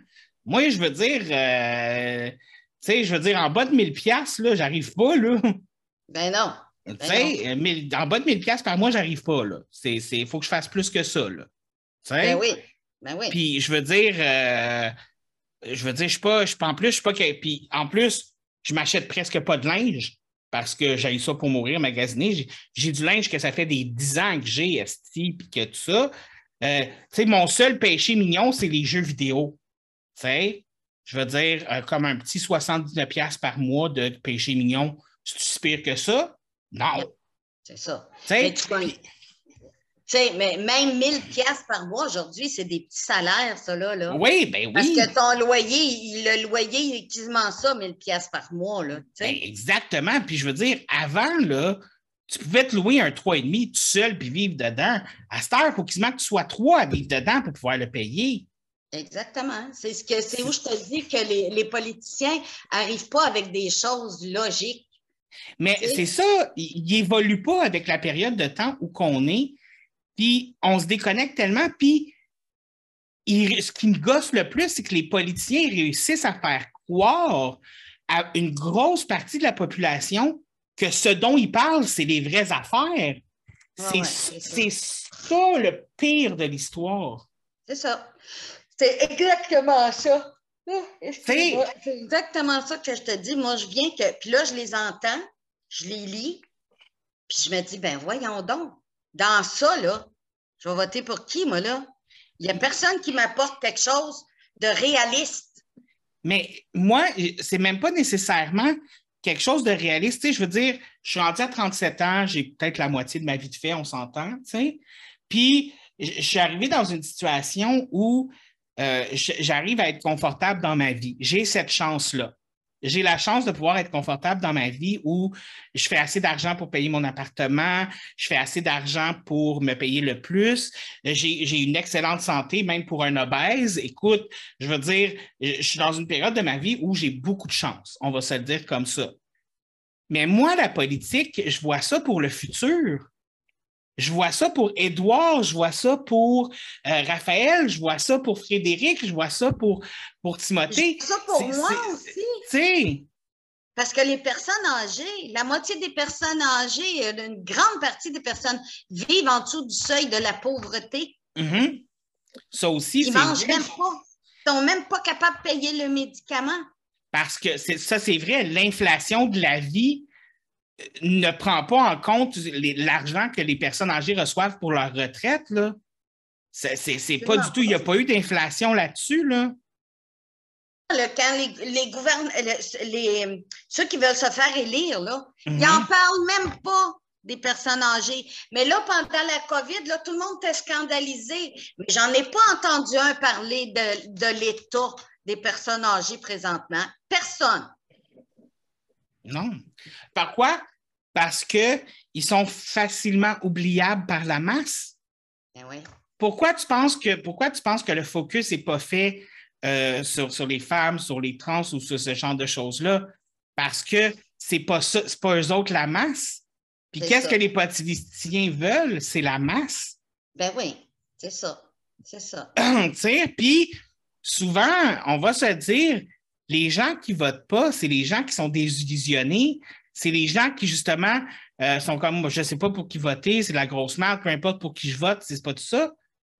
C: Moi, je veux dire, euh, tu sais, je veux dire, en bas de 1000 piastres, là, j'arrive pas, là.
D: Ben non.
C: Tu
D: Ben
C: sais, euh, 1000 en bas de 1000 piastres par mois, j'arrive pas, là. C'est, faut que je fasse plus que ça, là.
D: Ben oui. Ben oui.
C: Puis, je veux dire, je veux dire, je suis pas, je en plus, je suis pas que, puis en plus, je m'achète presque pas de linge parce que j'ai ça pour mourir, magasiner. J'ai, du linge que ça fait des 10 ans que j'ai, esti, puis que tout ça. Euh, tu sais, mon seul péché mignon, c'est les jeux vidéo. Je veux dire, euh, comme un petit 79$ piastres par mois de péché mignon, c'est si pire que ça? Non.
D: C'est ça. Mais tu gagnes- sais, mais même 1000 pièces par mois aujourd'hui, c'est des petits salaires, ça, là. là.
C: oui, ben
D: Parce
C: oui.
D: que ton loyer, le loyer, il est quasiment ça, 1000 pièces par mois, là.
C: Ben, exactement. Puis je veux dire, avant, là, tu pouvais te louer un 3,5 tout seul puis vivre dedans. À cette heure, il faut quasiment que tu sois trois à vivre dedans pour pouvoir le payer.
D: Exactement. C'est ce que c'est où je te dis que les, les politiciens n'arrivent pas avec des choses logiques.
C: Mais c'est ça, il n'évolue pas avec la période de temps où qu'on est. Puis on se déconnecte tellement. Puis il- ce qui me gosse le plus, c'est que les politiciens réussissent à faire croire à une grosse partie de la population que ce dont ils parlent, c'est les vraies affaires. C'est
D: ouais, c'est ça.
C: le pire de l'histoire.
D: C'est ça. C'est exactement ça. Ah. C'est exactement ça que je te dis. Moi, je viens que. Puis là, je les entends, je les lis, puis je me dis, ben voyons donc. Dans ça, là, je vais voter pour qui, moi, là? Il n'y a personne qui m'apporte quelque chose de réaliste.
C: Mais moi, c'est même pas nécessairement quelque chose de réaliste. Je veux dire, je suis rendu à 37 ans, j'ai peut-être la moitié de ma vie de fait, on s'entend, tu sais. Puis, je suis arrivé dans une situation où euh, j'arrive à être confortable dans ma vie. J'ai cette chance-là j'ai la chance de pouvoir être confortable dans ma vie où je fais assez d'argent pour payer mon appartement, je fais assez d'argent pour me payer le plus, j'ai une excellente santé, même pour un obèse. Écoute, je veux dire, je suis dans une période de ma vie où j'ai beaucoup de chance, on va se le dire comme ça. Mais moi, la politique, je vois ça pour le futur. Je vois ça pour Édouard, je vois ça pour euh, Raphaël, je vois ça pour Frédéric, je vois ça pour, pour Timothée.
D: Je vois ça pour moi aussi. Parce que les personnes âgées, la moitié des personnes âgées, une grande partie des personnes vivent en dessous du seuil de la pauvreté.
C: Mm-hmm. Ça aussi,
D: Ils ne mangent même pas. Ils sont même pas capables de payer le médicament.
C: Parce que ça, c'est vrai, l'inflation de la vie ne prend pas en compte l'argent que les personnes âgées reçoivent pour leur retraite. Là. C'est, pas du tout, il n'y a pas eu d'inflation là-dessus. Là.
D: quand les, les, ceux qui veulent se faire élire, là, ils n'en mhm. parlent même pas des personnes âgées. Mais là, pendant la COVID, là, tout le monde était scandalisé. Mais j'en ai pas entendu un parler de, de l'état des personnes âgées présentement. Personne.
C: Non. Pourquoi? Parce qu'ils sont facilement oubliables par la masse.
D: Ben oui.
C: Pourquoi tu penses que, pourquoi tu penses que le focus n'est pas fait euh, sur, sur, les femmes, sur les trans ou sur ce genre de choses-là? Parce que c'est pas ça, c'est pas eux autres la masse. Puis qu'est-ce que les politiciens veulent? C'est la masse.
D: Ben oui, c'est ça. C'est ça.
C: tu sais, puis souvent, on va se dire, les gens qui votent pas, c'est les gens qui sont désillusionnés. C'est les gens qui, justement, euh, sont comme, je ne sais pas pour qui voter, c'est de la grosse merde, peu importe pour qui je vote, c'est pas tout ça.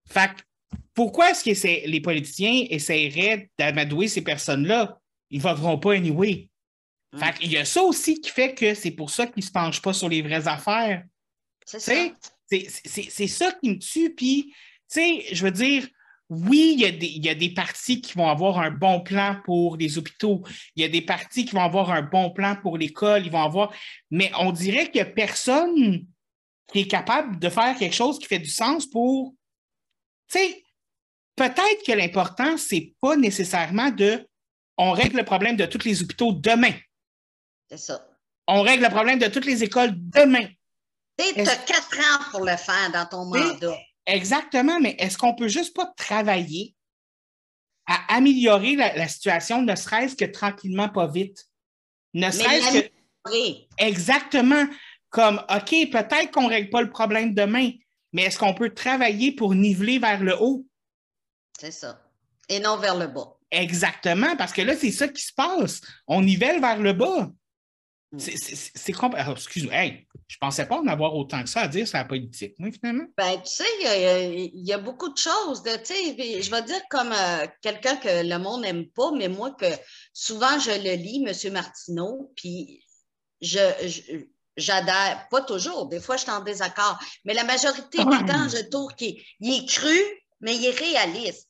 C: Fait pourquoi est-ce que les politiciens essaieraient d'amadouer ces personnes-là? Ils ne voteront pas anyway. Hum. Fait il y a ça aussi qui fait que c'est pour ça qu'ils ne se penchent pas sur les vraies affaires. C'est ça. C'est ça qui me tue. Puis, tu sais, je veux dire, oui, il y, a des, partis qui vont avoir un bon plan pour les hôpitaux. Il y a des partis qui vont avoir un bon plan pour l'école. Ils vont avoir. Mais on dirait qu'il n'y a personne qui est capable de faire quelque chose qui fait du sens pour. Tu sais, peut-être que l'important, ce n'est pas nécessairement de. On règle le problème de tous les hôpitaux demain.
D: C'est ça.
C: On règle le problème de toutes les écoles demain.
D: Tu as quatre ans pour le faire dans ton mandat.
C: Exactement, mais est-ce qu'on peut juste pas travailler à améliorer la, situation, ne serait-ce que tranquillement, pas vite? Ne serait-ce que. Exactement. Comme, OK, peut-être qu'on ne règle pas le problème demain, mais est-ce qu'on peut travailler pour niveler vers le haut?
D: C'est ça. Et non vers le bas.
C: Exactement, parce que là, c'est ça qui se passe. On nivelle vers le bas. Mm. C'est complètement. Excuse-moi, hey, je ne pensais pas en avoir autant que ça à dire sur la politique, moi, finalement.
D: Ben, tu sais, il y, a beaucoup de choses. De, je vais dire comme euh, quelqu'un que le monde n'aime pas, mais moi, que souvent je le lis, M. Martineau, puis je, j'adhère, pas toujours, des fois je suis en désaccord, mais la majorité du temps, je trouve qu'il est cru, mais il est réaliste.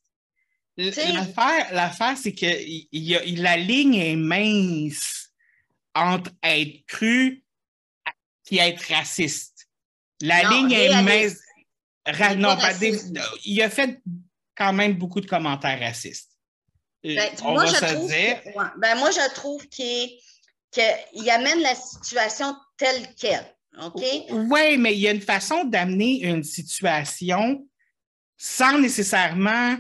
C: L'affaire, c'est que il, la ligne est mince entre être cru et être raciste. La ligne est mince. non, pas il a fait quand même beaucoup de commentaires racistes.
D: Euh, ben, moi, je trouve Que, ben, moi, je trouve qu'il amène la situation telle qu'elle. OK?
C: Oui, mais il y a une façon d'amener une situation sans nécessairement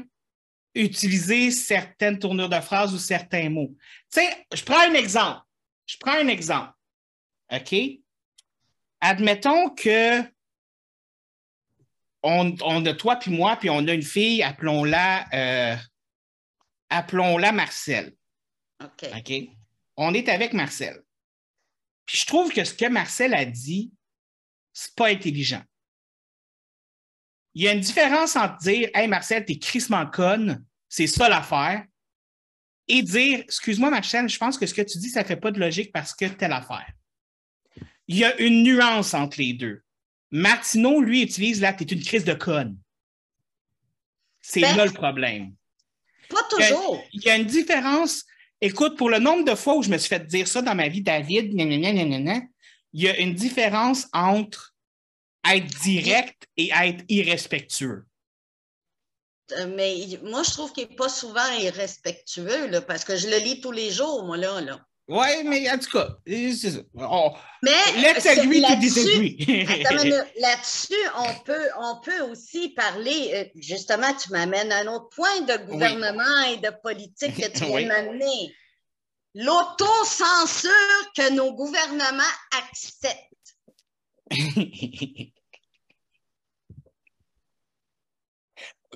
C: utiliser certaines tournures de phrases ou certains mots. Tu sais, je prends un exemple. Je prends un exemple. OK? Admettons que on, a toi puis moi, puis on a une fille, appelons-la euh, appelons-la Marcel.
D: OK.
C: OK? On est avec Marcel. Puis je trouve que ce que Marcel a dit, c'est pas intelligent. Il y a une différence entre dire Hey Marcel, t'es crissement conne, c'est ça l'affaire, et dire Excuse-moi, ma chaîne, je pense que ce que tu dis, ça ne fait pas de logique parce que telle affaire. Il y a une nuance entre les deux. Martineau, lui, utilise là, t'es une crise de conne. C'est
D: Ben,
C: là le problème.
D: Pas
C: Il y, a,
D: toujours.
C: il y a une différence. Écoute, pour le nombre de fois où je me suis fait dire ça dans ma vie, David, il y a une différence entre être direct et être irrespectueux.
D: Euh, Mais moi, je trouve qu'il n'est pas souvent irrespectueux, là, parce que je le lis tous les jours, moi, là. là.
C: Oui, mais en tout cas, euh, c'est ça. On-
D: Mais
C: let's agree to
D: là-dessus-
C: disagree.
D: On peut, on peut aussi parler, euh, justement, tu m'amènes à un autre point de gouvernement et de politique que tu viens
C: Oui.
D: m'amener. L'autocensure que nos gouvernements acceptent.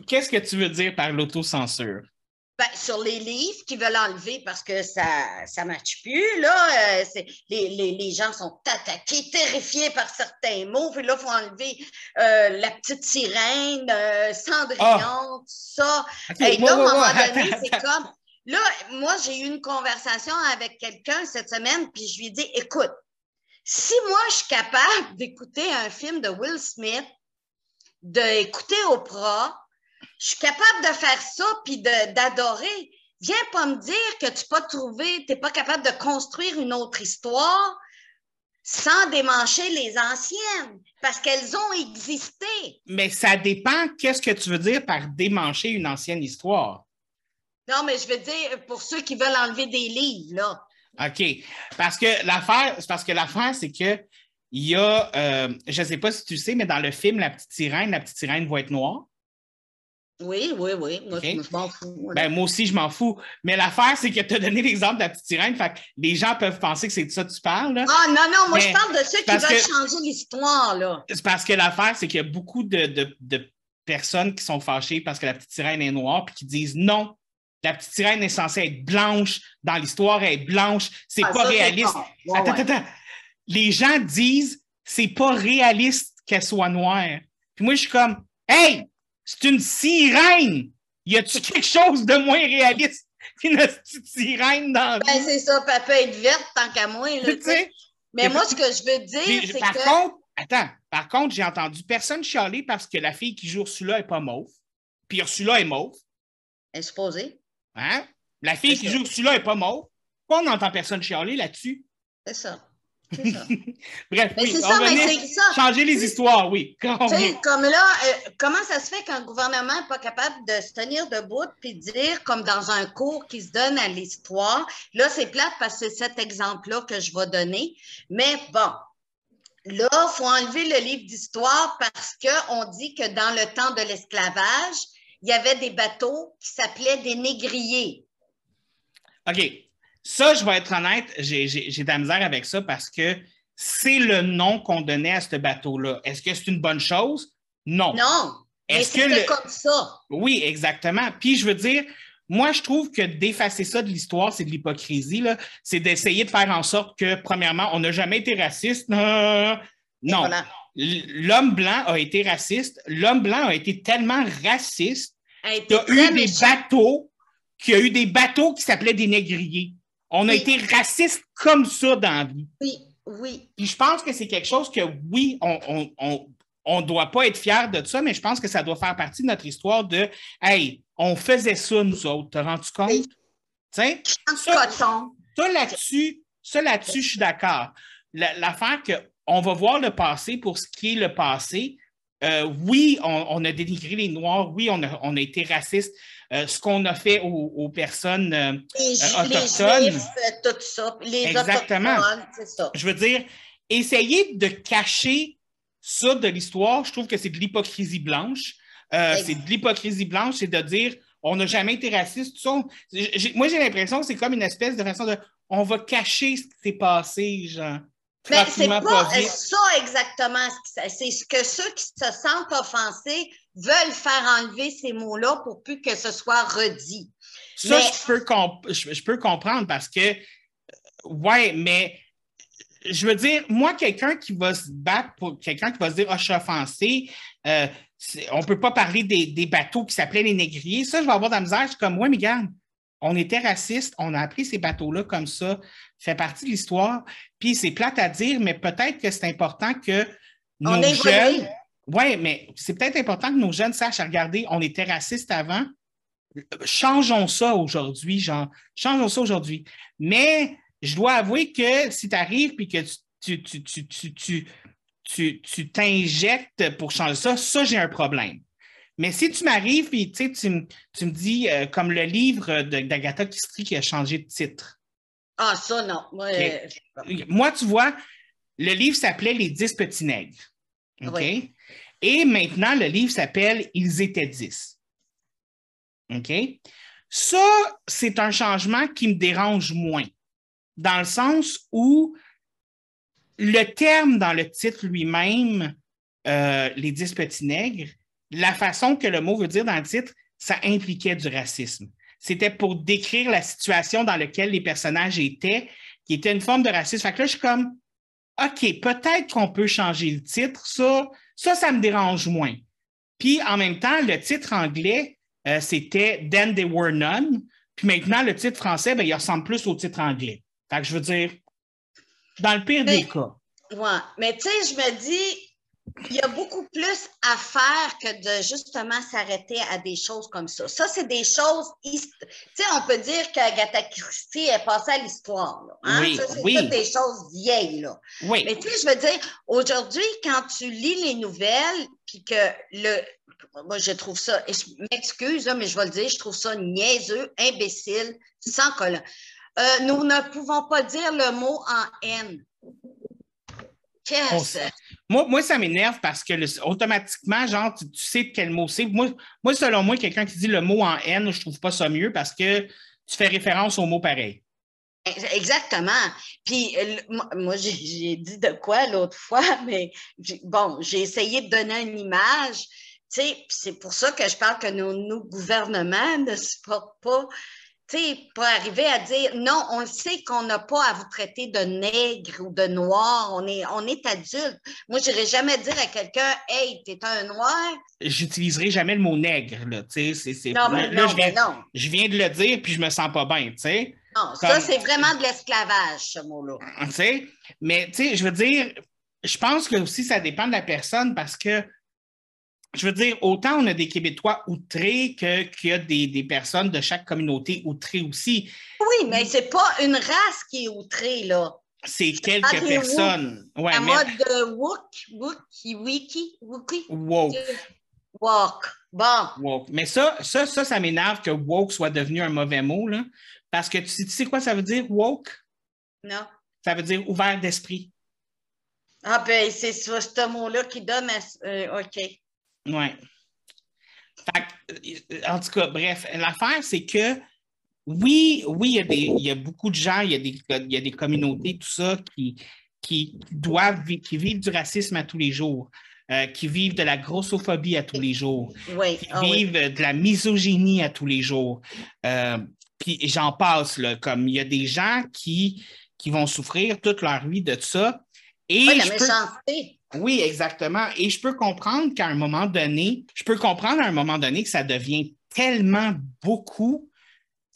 C: Qu'est-ce que tu veux dire par l'autocensure?
D: Ben, sur les livres qu'ils veulent enlever parce que ça ne matche plus, là, euh, c'est- les, les, les gens sont attaqués, terrifiés par certains mots, puis là, il faut enlever euh, la petite sirène, euh, Cendrillon, tout ça. Et
C: moi,
D: là, à un moment donné, c'est comme. Là, moi, j'ai eu une conversation avec quelqu'un cette semaine, puis je lui ai dit écoute, si moi, je suis capable d'écouter un film de Will Smith, d'écouter Oprah, je suis capable de faire ça puis d'adorer. Viens pas me dire que tu pas trouvé, tu n'es pas capable de construire une autre histoire sans démancher les anciennes, parce qu'elles ont existé.
C: Mais ça dépend qu'est-ce que tu veux dire par démancher une ancienne histoire.
D: Non, mais je veux dire, pour ceux qui veulent enlever des livres, là.
C: OK. Parce que l'affaire, c'est parce que l'affaire, c'est que il y a, euh, je ne sais pas si tu sais, mais dans le film La petite sirène, la petite sirène va être noire.
D: Oui, oui, oui. Moi, je je m'en fous.
C: Ben, moi aussi, je m'en fous. Mais l'affaire, c'est que tu as donné l'exemple de la petite sirène. Fait que les gens peuvent penser que c'est de ça que tu parles. là.
D: Ah, non, non, moi,
C: mais
D: je parle de ceux qui veulent
C: que-
D: changer l'histoire, là.
C: C'est parce que l'affaire, c'est qu'il y a beaucoup de, de- de personnes qui sont fâchées parce que la petite sirène est noire puis qui disent non. La petite sirène est censée être blanche. Dans l'histoire, elle est blanche. C'est
D: Ah,
C: pas
D: ça,
C: réaliste.
D: bon. Ouais,
C: attends,
D: ouais.
C: attends, attends. Les gens disent c'est pas réaliste qu'elle soit noire. Puis moi, je suis comme Hey, c'est une sirène! Y a-tu quelque chose de moins réaliste qu'une petite sirène dans
D: Ben, c'est ça, peut être verte tant qu'à moi, là? Mais moi, ce que je veux dire, c'est
C: par
D: que.
C: contre, attends, par contre, j'ai entendu personne chialer parce que la fille qui joue Ursula n'est pas mauve. Puis Ursula est mauve.
D: Elle est supposée.
C: Hein? La fille qui
D: ça.
C: joue Ursula n'est pas mauve. Pourquoi on n'entend personne chialer là-dessus?
D: C'est ça. Ça.
C: Bref,
D: Mais
C: oui,
D: c'est
C: on
D: ça, mais
C: revenait-
D: c'est ça.
C: changer les histoires, oui.
D: Comme là, euh, comment ça se fait qu'un gouvernement n'est pas capable de se tenir debout puis dire, comme dans un cours qui se donne à l'histoire, là, c'est plate parce que c'est cet exemple-là que je vais donner, mais bon, là, il faut enlever le livre d'histoire parce qu'on dit que dans le temps de l'esclavage, il y avait des bateaux qui s'appelaient des négriers.
C: OK. Ça, je vais être honnête, j'ai de la misère avec ça parce que c'est le nom qu'on donnait à ce bateau-là. Est-ce que c'est une bonne chose? Non.
D: Non,
C: Est-ce que le-
D: comme ça.
C: Oui, exactement. Puis je veux dire, moi, je trouve que d'effacer ça de l'histoire, c'est de l'hypocrisie. là. C'est d'essayer de faire en sorte que, premièrement, on n'a jamais été raciste. Non.
D: Voilà.
C: L'homme blanc a été raciste. L'homme blanc a été tellement raciste qu'il y a eu des bateaux, qu'il y a eu des bateaux qui s'appelaient des négriers. On a
D: Oui.
C: été raciste comme ça dans la vie.
D: Oui, oui.
C: Puis je pense que c'est quelque chose que, oui, on on, on, on doit pas être fier de ça, mais je pense que ça doit faire partie de notre histoire de Hey, on faisait ça, nous autres. T'as rendu compte?
D: Oui.
C: Tiens,
D: En
C: Ça- là-dessus, ça là-dessus, je suis d'accord. La- L'affaire qu'on va voir le passé pour ce qui est le passé. euh, oui, on, on a dénigré les Noirs. Oui, on a, on a été raciste. Euh, ce qu'on a fait aux, aux personnes, euh,
D: Les,
C: Euh,
D: les
C: autochtones.
D: Juifs, euh, tout ça. Les
C: Exactement.
D: Autochtones, c'est ça.
C: je veux dire, essayer de cacher ça de l'histoire, je trouve que c'est de l'hypocrisie blanche. Euh, c'est de l'hypocrisie blanche, c'est de dire on n'a jamais été raciste. Tout ça. Moi, j'ai l'impression que c'est comme une espèce de façon de on va cacher ce qui s'est passé, genre.
D: Mais c'est pas
C: pas
D: ça exactement. C'est ce que ceux qui se sentent offensés veulent faire enlever ces mots-là pour plus que ce soit redit.
C: Ça,
D: Mais-
C: je, peux comp- je, je peux comprendre parce que, ouais, mais je veux dire, moi, quelqu'un qui va se battre pour quelqu'un qui va se dire, ah, je suis offensé, euh, on ne peut pas parler des, des bateaux qui s'appelaient les négriers. Ça, je vais avoir de la misère. Je suis comme, ouais, mais regarde, on était raciste, on a appris ces bateaux-là comme ça, fait partie de l'histoire. Puis c'est plate à dire, mais peut-être que c'est important que
D: On
C: nos jeunes. Oui, mais c'est peut-être important que nos jeunes sachent à regarder, on était racistes avant. Changeons ça aujourd'hui, genre, changeons ça aujourd'hui. Mais je dois avouer que si tu arrives et que tu, tu, tu, tu, tu, tu, tu t'injectes pour changer ça, ça, j'ai un problème. Mais si tu m'arrives et tu, me- tu me dis, euh, comme le livre de- d'Agatha Christie qui a changé de titre.
D: Ah, ça, non. Moi, euh,
C: Moi, tu vois, le livre s'appelait Les dix petits nègres. OK?
D: Oui.
C: Et maintenant, le livre s'appelle Ils étaient dix. OK? Ça, c'est un changement qui me dérange moins, dans le sens où le terme dans le titre lui-même, euh, Les dix petits nègres, la façon que le mot veut dire dans le titre, ça impliquait du racisme. C'était pour décrire la situation dans laquelle les personnages étaient, qui était une forme de racisme. Fait que là, je suis comme, OK, peut-être qu'on peut changer le titre. Ça, ça, ça me dérange moins. Puis en même temps, le titre anglais, euh, c'était Then They Were None. Puis maintenant, le titre français, ben, il ressemble plus au titre anglais. Fait que je veux dire, dans le pire
D: Mais-
C: des cas.
D: Ouais. Mais tu sais, je me dis, il y a beaucoup plus à faire que de justement s'arrêter à des choses comme ça. Ça, c'est des choses. Tu sais, on peut dire qu'Agatha Christie est passée à l'histoire. hein?
C: Oui,
D: ça, c'est
C: oui.
D: toutes des choses vieilles. Là.
C: Oui,
D: Mais tu sais, je veux dire, aujourd'hui, quand tu lis les nouvelles, puis que le. Moi, je trouve ça, et je m'excuse, mais je vais le dire, je trouve ça niaiseux, imbécile, sans collant. Euh, nous ne pouvons pas dire le mot en haine. Qu'est-ce
C: moi, ça m'énerve parce que automatiquement, genre, tu, sais de quel mot c'est. Moi, selon moi, quelqu'un qui dit le mot en haine, je trouve pas ça mieux parce que tu fais référence au mot pareil.
D: Exactement. Puis, euh, moi, j'ai- dit de quoi l'autre fois, mais bon, j'ai essayé de donner une image. Tu sais, c'est pour ça que je parle que nos gouvernements ne supportent pas. Tu sais, pour arriver à dire non, on le sait qu'on n'a pas à vous traiter de nègre ou de noir. On est, on est adulte. Moi, je n'irai jamais dire à quelqu'un Hey, t'es un noir.
C: J'utiliserai jamais le mot nègre, là. Tu sais, c'est- c'est-
D: Non, mais
C: là,
D: non,
C: je, viens,
D: mais non.
C: je viens de le dire puis je me sens pas bien, tu sais.
D: Non, ça, c'est vraiment de l'esclavage, ce mot-là.
C: Tu sais, mais tu sais, je veux dire, je pense que aussi ça dépend de la personne parce que, je veux dire, autant on a des Québécois outrés que- qu'il y a des, des personnes de chaque communauté outrées aussi.
D: Oui, mais c'est pas une race qui est outrée, là.
C: C'est quelques personnes. Ouais,
D: La
C: mais
D: mode de Wook, Wookie, Wiki, Wookie.
C: woke,
D: Walk. Bon.
C: woke. Mais ça, ça, ça, ça m'énerve que woke soit devenu un mauvais mot, là. Parce que tu sais, tu sais quoi ça veut dire, woke?
D: Non.
C: Ça veut dire ouvert d'esprit.
D: Ah, ben, c'est ce, ce mot-là qui donne. à- euh, OK.
C: Euh, en tout cas, bref, l'affaire, c'est que oui, oui, il y, a des, il y a beaucoup de gens, il y a des, il y a des communautés, tout ça, qui, qui doivent qui vivent du racisme à tous les jours, euh, qui vivent de la grossophobie à tous les jours,
D: Oui.
C: qui
D: ah oui.
C: vivent de la misogynie à tous les jours. Euh, puis j'en passe, là, comme il y a des gens qui, qui vont souffrir toute leur vie de ça. Et
D: Oui, la
C: je peux-
D: méchanceté.
C: oui, exactement. Et je peux comprendre qu'à un moment donné, je peux comprendre à un moment donné que ça devient tellement beaucoup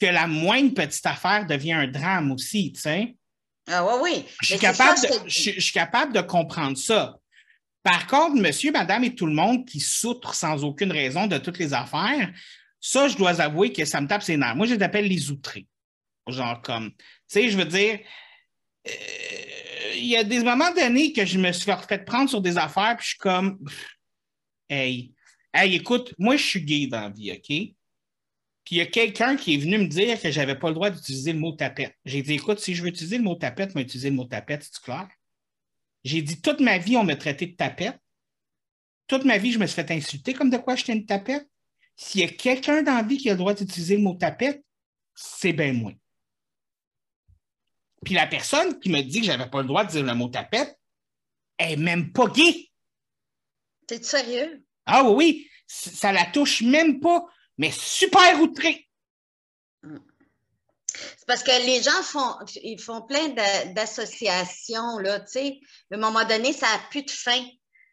C: que la moindre petite affaire devient un drame aussi, tu sais.
D: Ah, oui, oui.
C: Je suis, capable de,
D: je te
C: je,
D: dis.
C: je suis capable de comprendre ça. Par contre, monsieur, madame et tout le monde qui souffrent sans aucune raison de toutes les affaires, ça, je dois avouer que ça me tape ses nerfs. Moi, je les appelle les outrés. Genre comme, tu sais, je veux dire, euh, il y a des moments donnés que je me suis fait prendre sur des affaires, puis je suis comme, hey, hey, écoute, moi, je suis gay dans la vie, OK? Puis il y a quelqu'un qui est venu me dire que j'avais pas le droit d'utiliser le mot tapette. J'ai dit, écoute, si je veux utiliser le mot tapette, je vais utiliser le mot tapette, c'est clair? J'ai dit, toute ma vie, on m'a traité de tapette. Toute ma vie, je me suis fait insulter comme de quoi j'étais une tapette. S'il y a quelqu'un dans la vie qui a le droit d'utiliser le mot tapette, c'est bien moi. Puis la personne qui me dit que j'avais pas le droit de dire le mot tapette, elle est même pas gay.
D: T'es sérieux?
C: Ah oui, oui, ça la touche même pas, mais super outré.
D: C'est parce que les gens font, ils font plein d'a- d'associations, là, tu sais. À un moment donné, ça n'a plus de fin.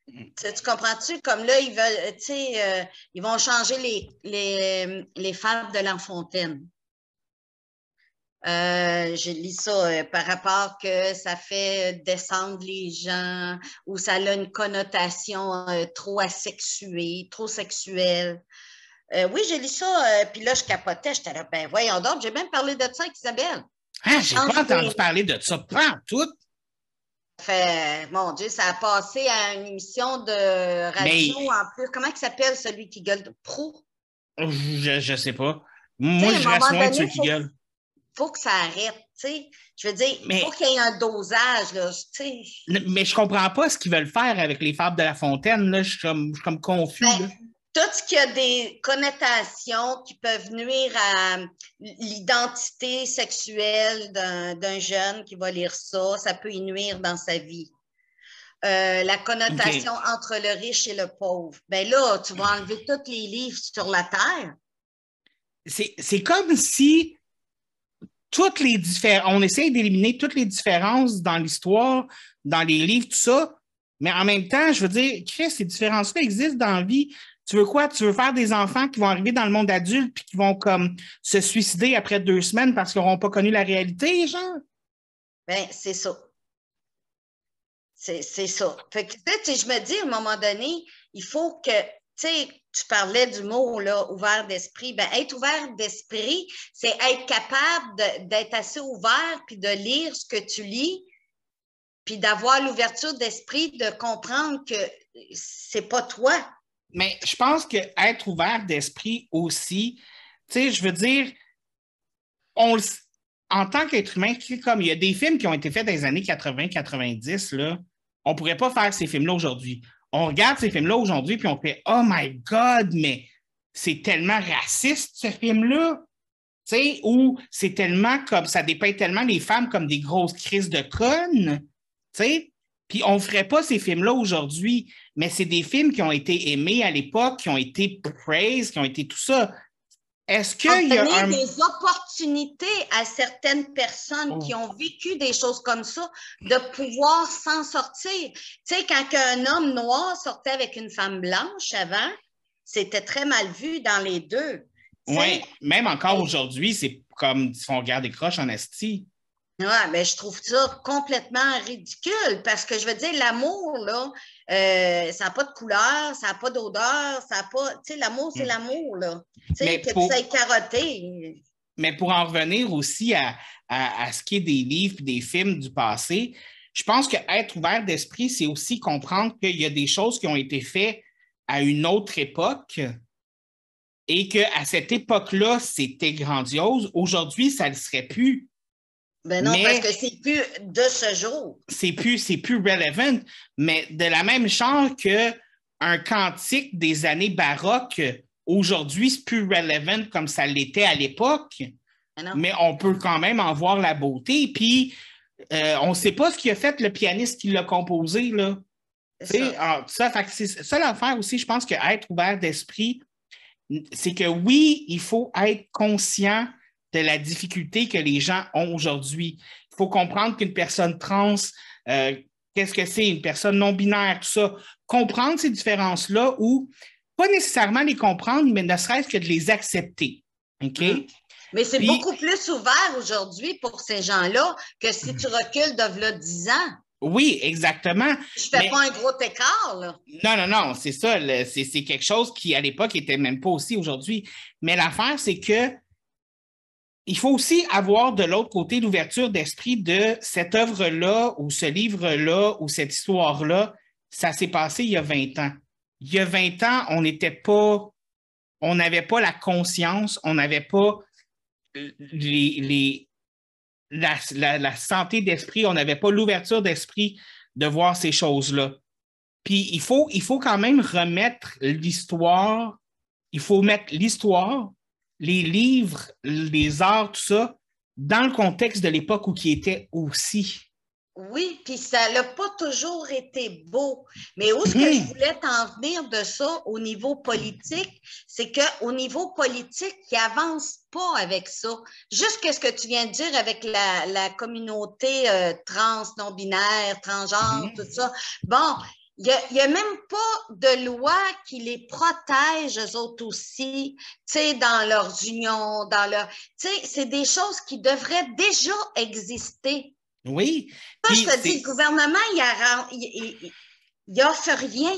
C: Mm.
D: Tu, tu comprends-tu? Comme là, ils veulent, tu sais, euh, ils vont changer les, les, les fables de l'enfontaine. Euh, je lis ça euh, par rapport que ça fait descendre les gens ou ça a une connotation euh, trop asexuée, trop sexuelle. Euh, oui, j'ai lu ça, puis là, je capotais. J'étais là, ben voyons donc, j'ai même parlé de ça avec Isabelle.
C: Ah, j'ai pas entendu parler de ça. Prends tout.
D: Ça fait, mon Dieu, ça a passé à une émission de radio
C: Mais-
D: en plus. Comment il s'appelle celui qui gueule? Pro?
C: Je, je sais pas. Moi, je reste loin de ceux qui gueulent.
D: Faut que ça arrête, tu sais. Je veux dire,
C: Mais-
D: il faut qu'il y ait un dosage, là, tu sais.
C: Mais je comprends pas ce qu'ils veulent faire avec les fables de la fontaine. Là. Je, suis comme, je suis comme confus.
D: Ben. Tout ce qui a des connotations qui peuvent nuire à l'identité sexuelle d'un jeune qui va lire ça, ça peut y nuire dans sa vie. Euh, la connotation entre le riche et le pauvre. Ben là, tu vas enlever tous les livres sur la terre.
C: C'est c'est comme si toutes les différences, on essaie d'éliminer toutes les différences dans l'histoire, dans les livres, tout ça, mais en même temps, je veux dire, Chris, ces différences-là existent dans la vie. Tu veux quoi? Tu veux faire des enfants qui vont arriver dans le monde adulte puis qui vont comme se suicider après deux semaines parce qu'ils n'auront pas connu la réalité, genre?
D: Ben, c'est ça. C'est ça. Fait que, tu sais, je me dis, à un moment donné, il faut que, tu sais, tu parlais du mot, ouvert d'esprit. Ben, être ouvert d'esprit, c'est être capable d'être assez ouvert puis de lire ce que tu lis, puis d'avoir l'ouverture d'esprit de comprendre que c'est pas toi.
C: Mais je pense que être ouvert d'esprit aussi, tu sais, je veux dire, on en tant qu'être humain, comme il y a des films qui ont été faits dans les années 80-90, là, on ne pourrait pas faire ces films-là aujourd'hui. On regarde ces films-là aujourd'hui, puis on fait Oh my God, mais c'est tellement raciste, ce film-là. Tu ou c'est tellement comme ça dépeint tellement les femmes comme des grosses crises de connes. Tu sais, puis on ne ferait pas ces films-là aujourd'hui, mais c'est des films qui ont été aimés à l'époque, qui ont été praised, qui ont été tout ça. Est-ce qu'il y a un.
D: des opportunités à certaines personnes
C: Oh.
D: qui ont vécu des choses comme ça de pouvoir s'en sortir. Tu sais, quand un homme noir sortait avec une femme blanche avant, c'était très mal vu dans les deux.
C: Oui, même encore aujourd'hui, c'est comme ils font regarder croche en esti.
D: Ouais, mais je trouve ça complètement ridicule parce que je veux dire, l'amour, là, euh, ça n'a pas de couleur, ça n'a pas d'odeur, ça n'a pas. Tu sais, l'amour, c'est
C: Mm.
D: l'amour, là. Tu sais, que
C: pour-
D: tu sais carotté.
C: Mais pour en revenir aussi à, à- à ce qui est des livres et des films du passé, je pense que être ouvert d'esprit, c'est aussi comprendre qu'il y a des choses qui ont été faites à une autre époque et qu'à cette époque-là, c'était grandiose. Aujourd'hui, ça ne le serait plus.
D: Ben non,
C: Mais-
D: parce que c'est plus de ce jour.
C: c'est plus, c'est plus relevant, mais de la même genre que un cantique des années baroques, aujourd'hui, c'est plus relevant comme ça l'était à l'époque,
D: Ben
C: mais on peut quand même en voir la beauté. Puis, euh, on ne sait pas ce qu'il a fait, le pianiste qui l'a composé, là.
D: C'est ça.
C: ah, ça, fait que c'est ça l'affaire aussi, je pense que être ouvert d'esprit, c'est que oui, il faut être conscient de la difficulté que les gens ont aujourd'hui. Il faut comprendre qu'une personne trans, euh, qu'est-ce que c'est, une personne non-binaire, tout ça. Comprendre ces différences-là ou pas nécessairement les comprendre, mais ne serait-ce que de les accepter. OK?
D: Mm. Mais c'est
C: Puis-
D: beaucoup plus ouvert aujourd'hui pour ces gens-là que si tu recules de là 10 ans.
C: Oui, exactement.
D: Je fais
C: Mais-
D: pas un gros écart, là.
C: Non, non, non, c'est ça. c'est quelque chose qui, à l'époque, était même pas aussi aujourd'hui. Mais l'affaire, c'est que il faut aussi avoir de l'autre côté l'ouverture d'esprit de cette œuvre-là ou ce livre-là ou cette histoire-là. Ça s'est passé il y a 20 ans. Il y a 20 ans, on n'était pas, on n'avait pas la conscience, on n'avait pas la santé d'esprit, on n'avait pas l'ouverture d'esprit de voir ces choses-là. Puis il faut, il faut quand même remettre l'histoire, il faut mettre l'histoire, les livres, les arts, tout ça, dans le contexte de l'époque où qui était aussi.
D: Oui, puis ça n'a pas toujours été beau. Mais où est-ce que
C: Mhm.
D: je voulais t'en venir de ça au niveau politique, c'est qu'au niveau politique, ils n'avancent pas avec ça. Juste que ce que tu viens de dire avec la, la communauté euh, trans, non-binaire, transgenre,
C: Mhm.
D: tout ça. Bon, il n'y a, même pas de loi qui les protège, eux autres aussi, tu sais, dans leurs unions, dans leur. Tu sais, c'est des choses qui devraient déjà exister.
C: Oui.
D: Ça, je te dis, le gouvernement, il, n'offre rien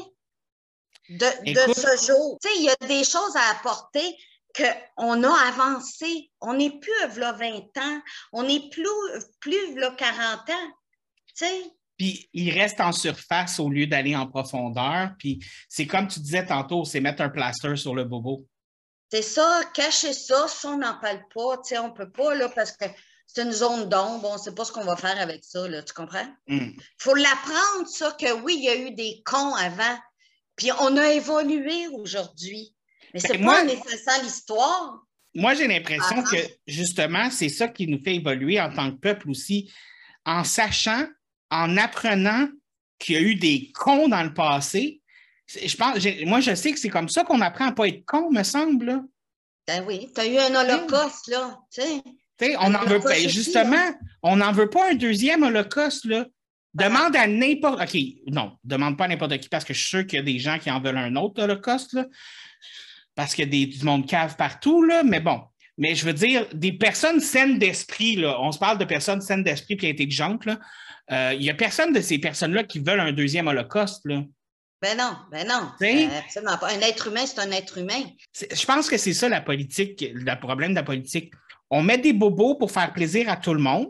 D: de, de ce jour. Tu sais, il y a des choses à apporter qu'on a avancé. On n'est plus à 20 ans, on n'est plus, plus 40 ans. Tu sais,
C: puis il reste en surface au lieu d'aller en profondeur. Puis c'est comme tu disais tantôt, c'est mettre un plaster sur le bobo.
D: C'est ça, cacher ça, ça, on n'en parle pas. Tu sais, on ne peut pas, là, parce que c'est une zone d'ombre, on ne sait pas ce qu'on va faire avec ça, là, tu comprends? Il
C: Hmm.
D: faut l'apprendre, ça, que oui, il y a eu des cons avant, puis on a évolué aujourd'hui. Mais c'est
C: Ben,
D: pas
C: moi-
D: en effaçant l'histoire.
C: Moi, j'ai l'impression
D: Ah.
C: que justement, c'est ça qui nous fait évoluer en tant que peuple aussi, en sachant, en apprenant qu'il y a eu des cons dans le passé. Je pense, moi, je sais que c'est comme ça qu'on apprend à ne pas être con, me semble. là.
D: Ben oui, tu as eu un holocauste, là, tu sais.
C: Tu sais, on n'en veut pas. Justement, on n'en veut pas un deuxième holocauste. Là. Demande à n'importe. OK, non, demande pas à n'importe qui parce que je suis sûr qu'il y a des gens qui en veulent un autre holocauste. Là, parce qu'il y a des, du monde cave partout, là, mais bon. Mais je veux dire, des personnes saines d'esprit, là, on se parle de personnes saines d'esprit et intelligentes, là. Euh, il n'y a personne de ces personnes-là qui veulent un deuxième holocauste. Là.
D: Ben non, ben non. Euh, absolument pas. Un être humain, c'est un être humain.
C: Je pense que c'est ça la politique, le problème de la politique. On met des bobos pour faire plaisir à tout le monde,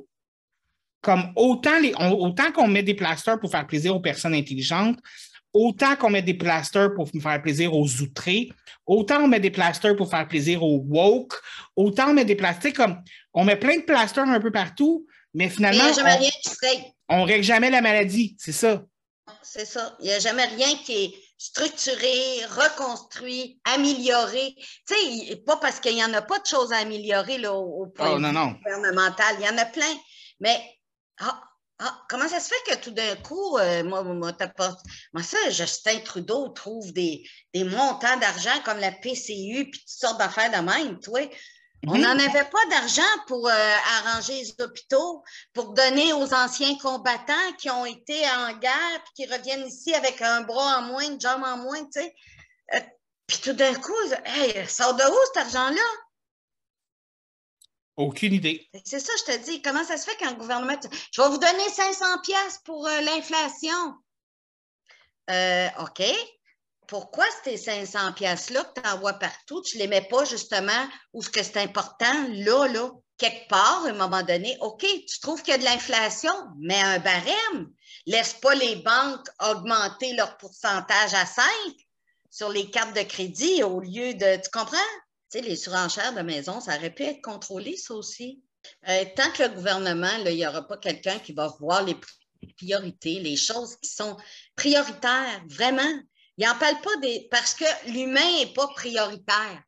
C: comme autant, les, on- autant qu'on met des plasters pour faire plaisir aux personnes intelligentes, autant qu'on met des plasters pour faire plaisir aux outrés, autant on met des plasters pour faire plaisir aux woke, autant on met des plasters comme on met plein de plasters un peu partout, mais
D: Mais il
C: finalement,
D: n'y a jamais
C: on,
D: rien qui serait.
C: On règle jamais la maladie, c'est ça.
D: C'est ça. Il n'y a jamais rien qui est structuré, reconstruit, amélioré. Tu sais, pas parce qu'il n'y en a pas de choses à améliorer là, au, au point
C: Oh non, non.
D: gouvernemental. Il y en a plein. Mais ah, ah, comment ça se fait que tout d'un coup, euh, moi, moi, moi, ça, Justin Trudeau trouve des, des montants d'argent comme la PCU puis toutes sortes d'affaires de même, tu vois. On n'en avait pas d'argent pour euh, arranger les hôpitaux, pour donner aux anciens combattants qui ont été en guerre puis qui reviennent ici avec un bras en moins, une jambe en moins, tu sais. Euh, puis tout d'un coup, hey, ça sort de où cet argent-là?
C: Aucune idée.
D: C'est ça, je te dis. Comment ça se fait qu'un gouvernement. Je vais vous donner 500 pièces pour euh, l'inflation. Euh, OK. Pourquoi ces 500 pièces-là que tu envoies partout, tu ne les mets pas justement où ce que c'est important, là, là, quelque part, à un moment donné? OK, tu trouves qu'il y a de l'inflation, mets un barème. Laisse pas les banques augmenter leur pourcentage à 5 sur les cartes de crédit au lieu de. Tu comprends? Tu sais, les surenchères de maison, ça aurait pu être contrôlé, ça aussi. Euh, tant que le gouvernement, il n'y aura pas quelqu'un qui va voir les priorités, les choses qui sont prioritaires, vraiment. Il n'en parle pas des. Parce que l'humain n'est pas prioritaire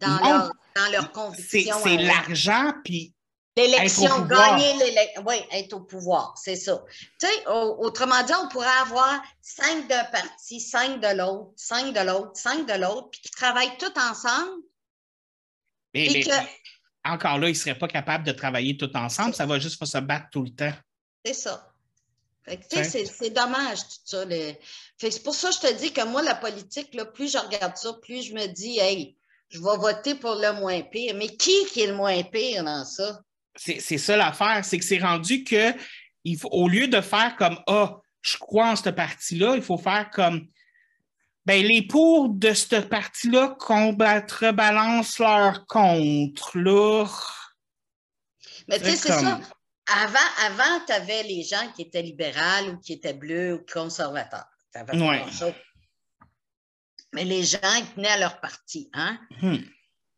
D: dans
C: Non.
D: leur, dans leur conviction.
C: c'est
D: à eux.
C: l'argent, puis
D: L'élection, gagner l'élection. Oui, être au pouvoir, c'est ça. Tu sais, au- autrement dit, on pourrait avoir cinq d'un parti, cinq de l'autre, cinq de l'autre, cinq de l'autre, puis qui travaillent tous ensemble.
C: mais- mais-
D: que,
C: encore là, ils ne seraient pas capables de travailler tout ensemble. Ça va juste se battre tout le temps.
D: c'est ça. C'est dommage tout ça. le- c'est pour ça que je te dis que moi, la politique, là, plus je regarde ça, plus je me dis, hey, je vais voter pour le moins pire. Mais qui qui est le moins pire dans ça?
C: C'est ça l'affaire. C'est que c'est rendu que, il faut, au lieu de faire comme Ah, je crois en cette partie-là, il faut faire comme ben, les pour de cette partie-là contrebalancent leur contre. Là.
D: Mais tu sais,
C: c'est
D: ça. Avant, avant tu avais les gens qui étaient libérales ou qui étaient bleus ou conservateurs.
C: Ouais.
D: Mais les gens, ils tenaient à leur parti. Hein?
C: Hmm.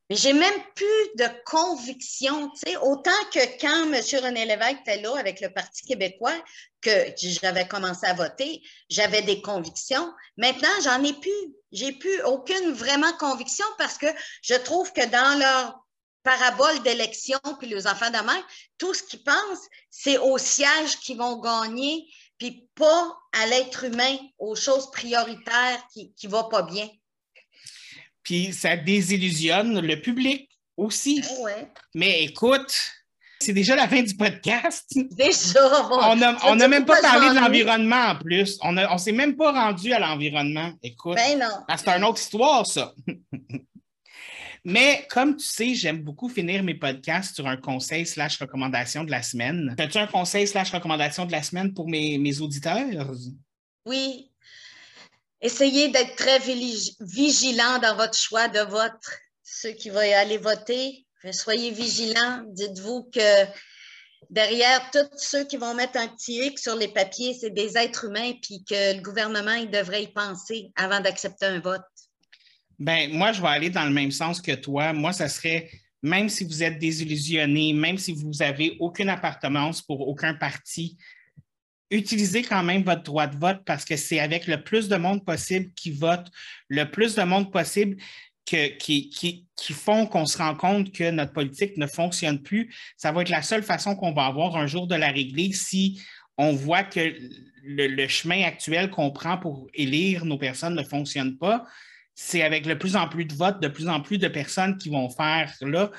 D: Mais j'ai même plus de conviction. tu sais, Autant que quand M. René Lévesque était là avec le Parti québécois, que j'avais commencé à voter, j'avais des convictions. Maintenant, j'en ai plus. J'ai plus aucune vraiment conviction parce que je trouve que dans leur parabole d'élection, puis les enfants de mère, tout ce qu'ils pensent, c'est au siège qu'ils vont gagner, puis pas à l'être humain, aux choses prioritaires qui ne vont pas bien.
C: Puis ça désillusionne le public aussi.
D: Ouais.
C: Mais écoute, C'est déjà la fin du podcast.
D: Déjà, bon,
C: On n'a même pas parlé de l'environnement en plus. On ne on s'est même pas rendu à l'environnement. Écoute,
D: Ben non.
C: c'est une autre histoire, ça. Mais comme tu sais, j'aime beaucoup finir mes podcasts sur un conseil slash recommandation de la semaine. As-tu un conseil slash recommandation de la semaine pour mes, auditeurs?
D: Oui. Essayez d'être très vigilant dans votre choix de vote. Ceux qui vont aller voter, soyez vigilants. Dites-vous que derrière tous ceux qui vont mettre un petit X sur les papiers, c'est des êtres humains, puis que le gouvernement, devrait y penser avant d'accepter un vote.
C: Ben, moi, je vais aller dans le même sens que toi. Moi, ça serait, même si vous êtes désillusionné, même si vous n'avez aucune appartenance pour aucun parti, utilisez quand même votre droit de vote parce que c'est avec le plus de monde possible qui vote, le plus de monde possible qui, qui- qui font qu'on se rend compte que notre politique ne fonctionne plus. Ça va être la seule façon qu'on va avoir un jour de la régler si on voit que le chemin actuel qu'on prend pour élire nos personnes ne fonctionne pas c'est avec de plus en plus de votes, de plus en plus de personnes qui vont faire là.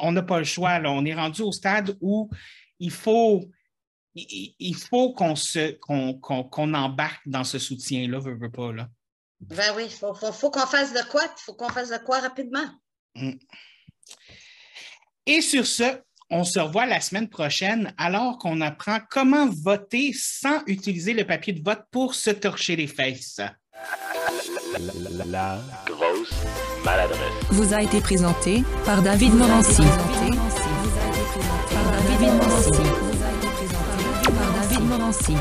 C: On n'a pas le choix. Là. On est rendu au stade où il faut, il, il faut qu'on, embarque dans ce soutien-là, veut, veut pas. Là.
D: Ben oui, il faut, faut- faut qu'on fasse de quoi? Il faut qu'on fasse de quoi rapidement.
C: Et sur ce, on se revoit la semaine prochaine alors qu'on apprend comment voter sans utiliser le papier de vote pour se torcher les fesses.
A: La grosse maladresse.
E: vous a été présenté par David Morancy. Par David Morancy. Par David Morancy.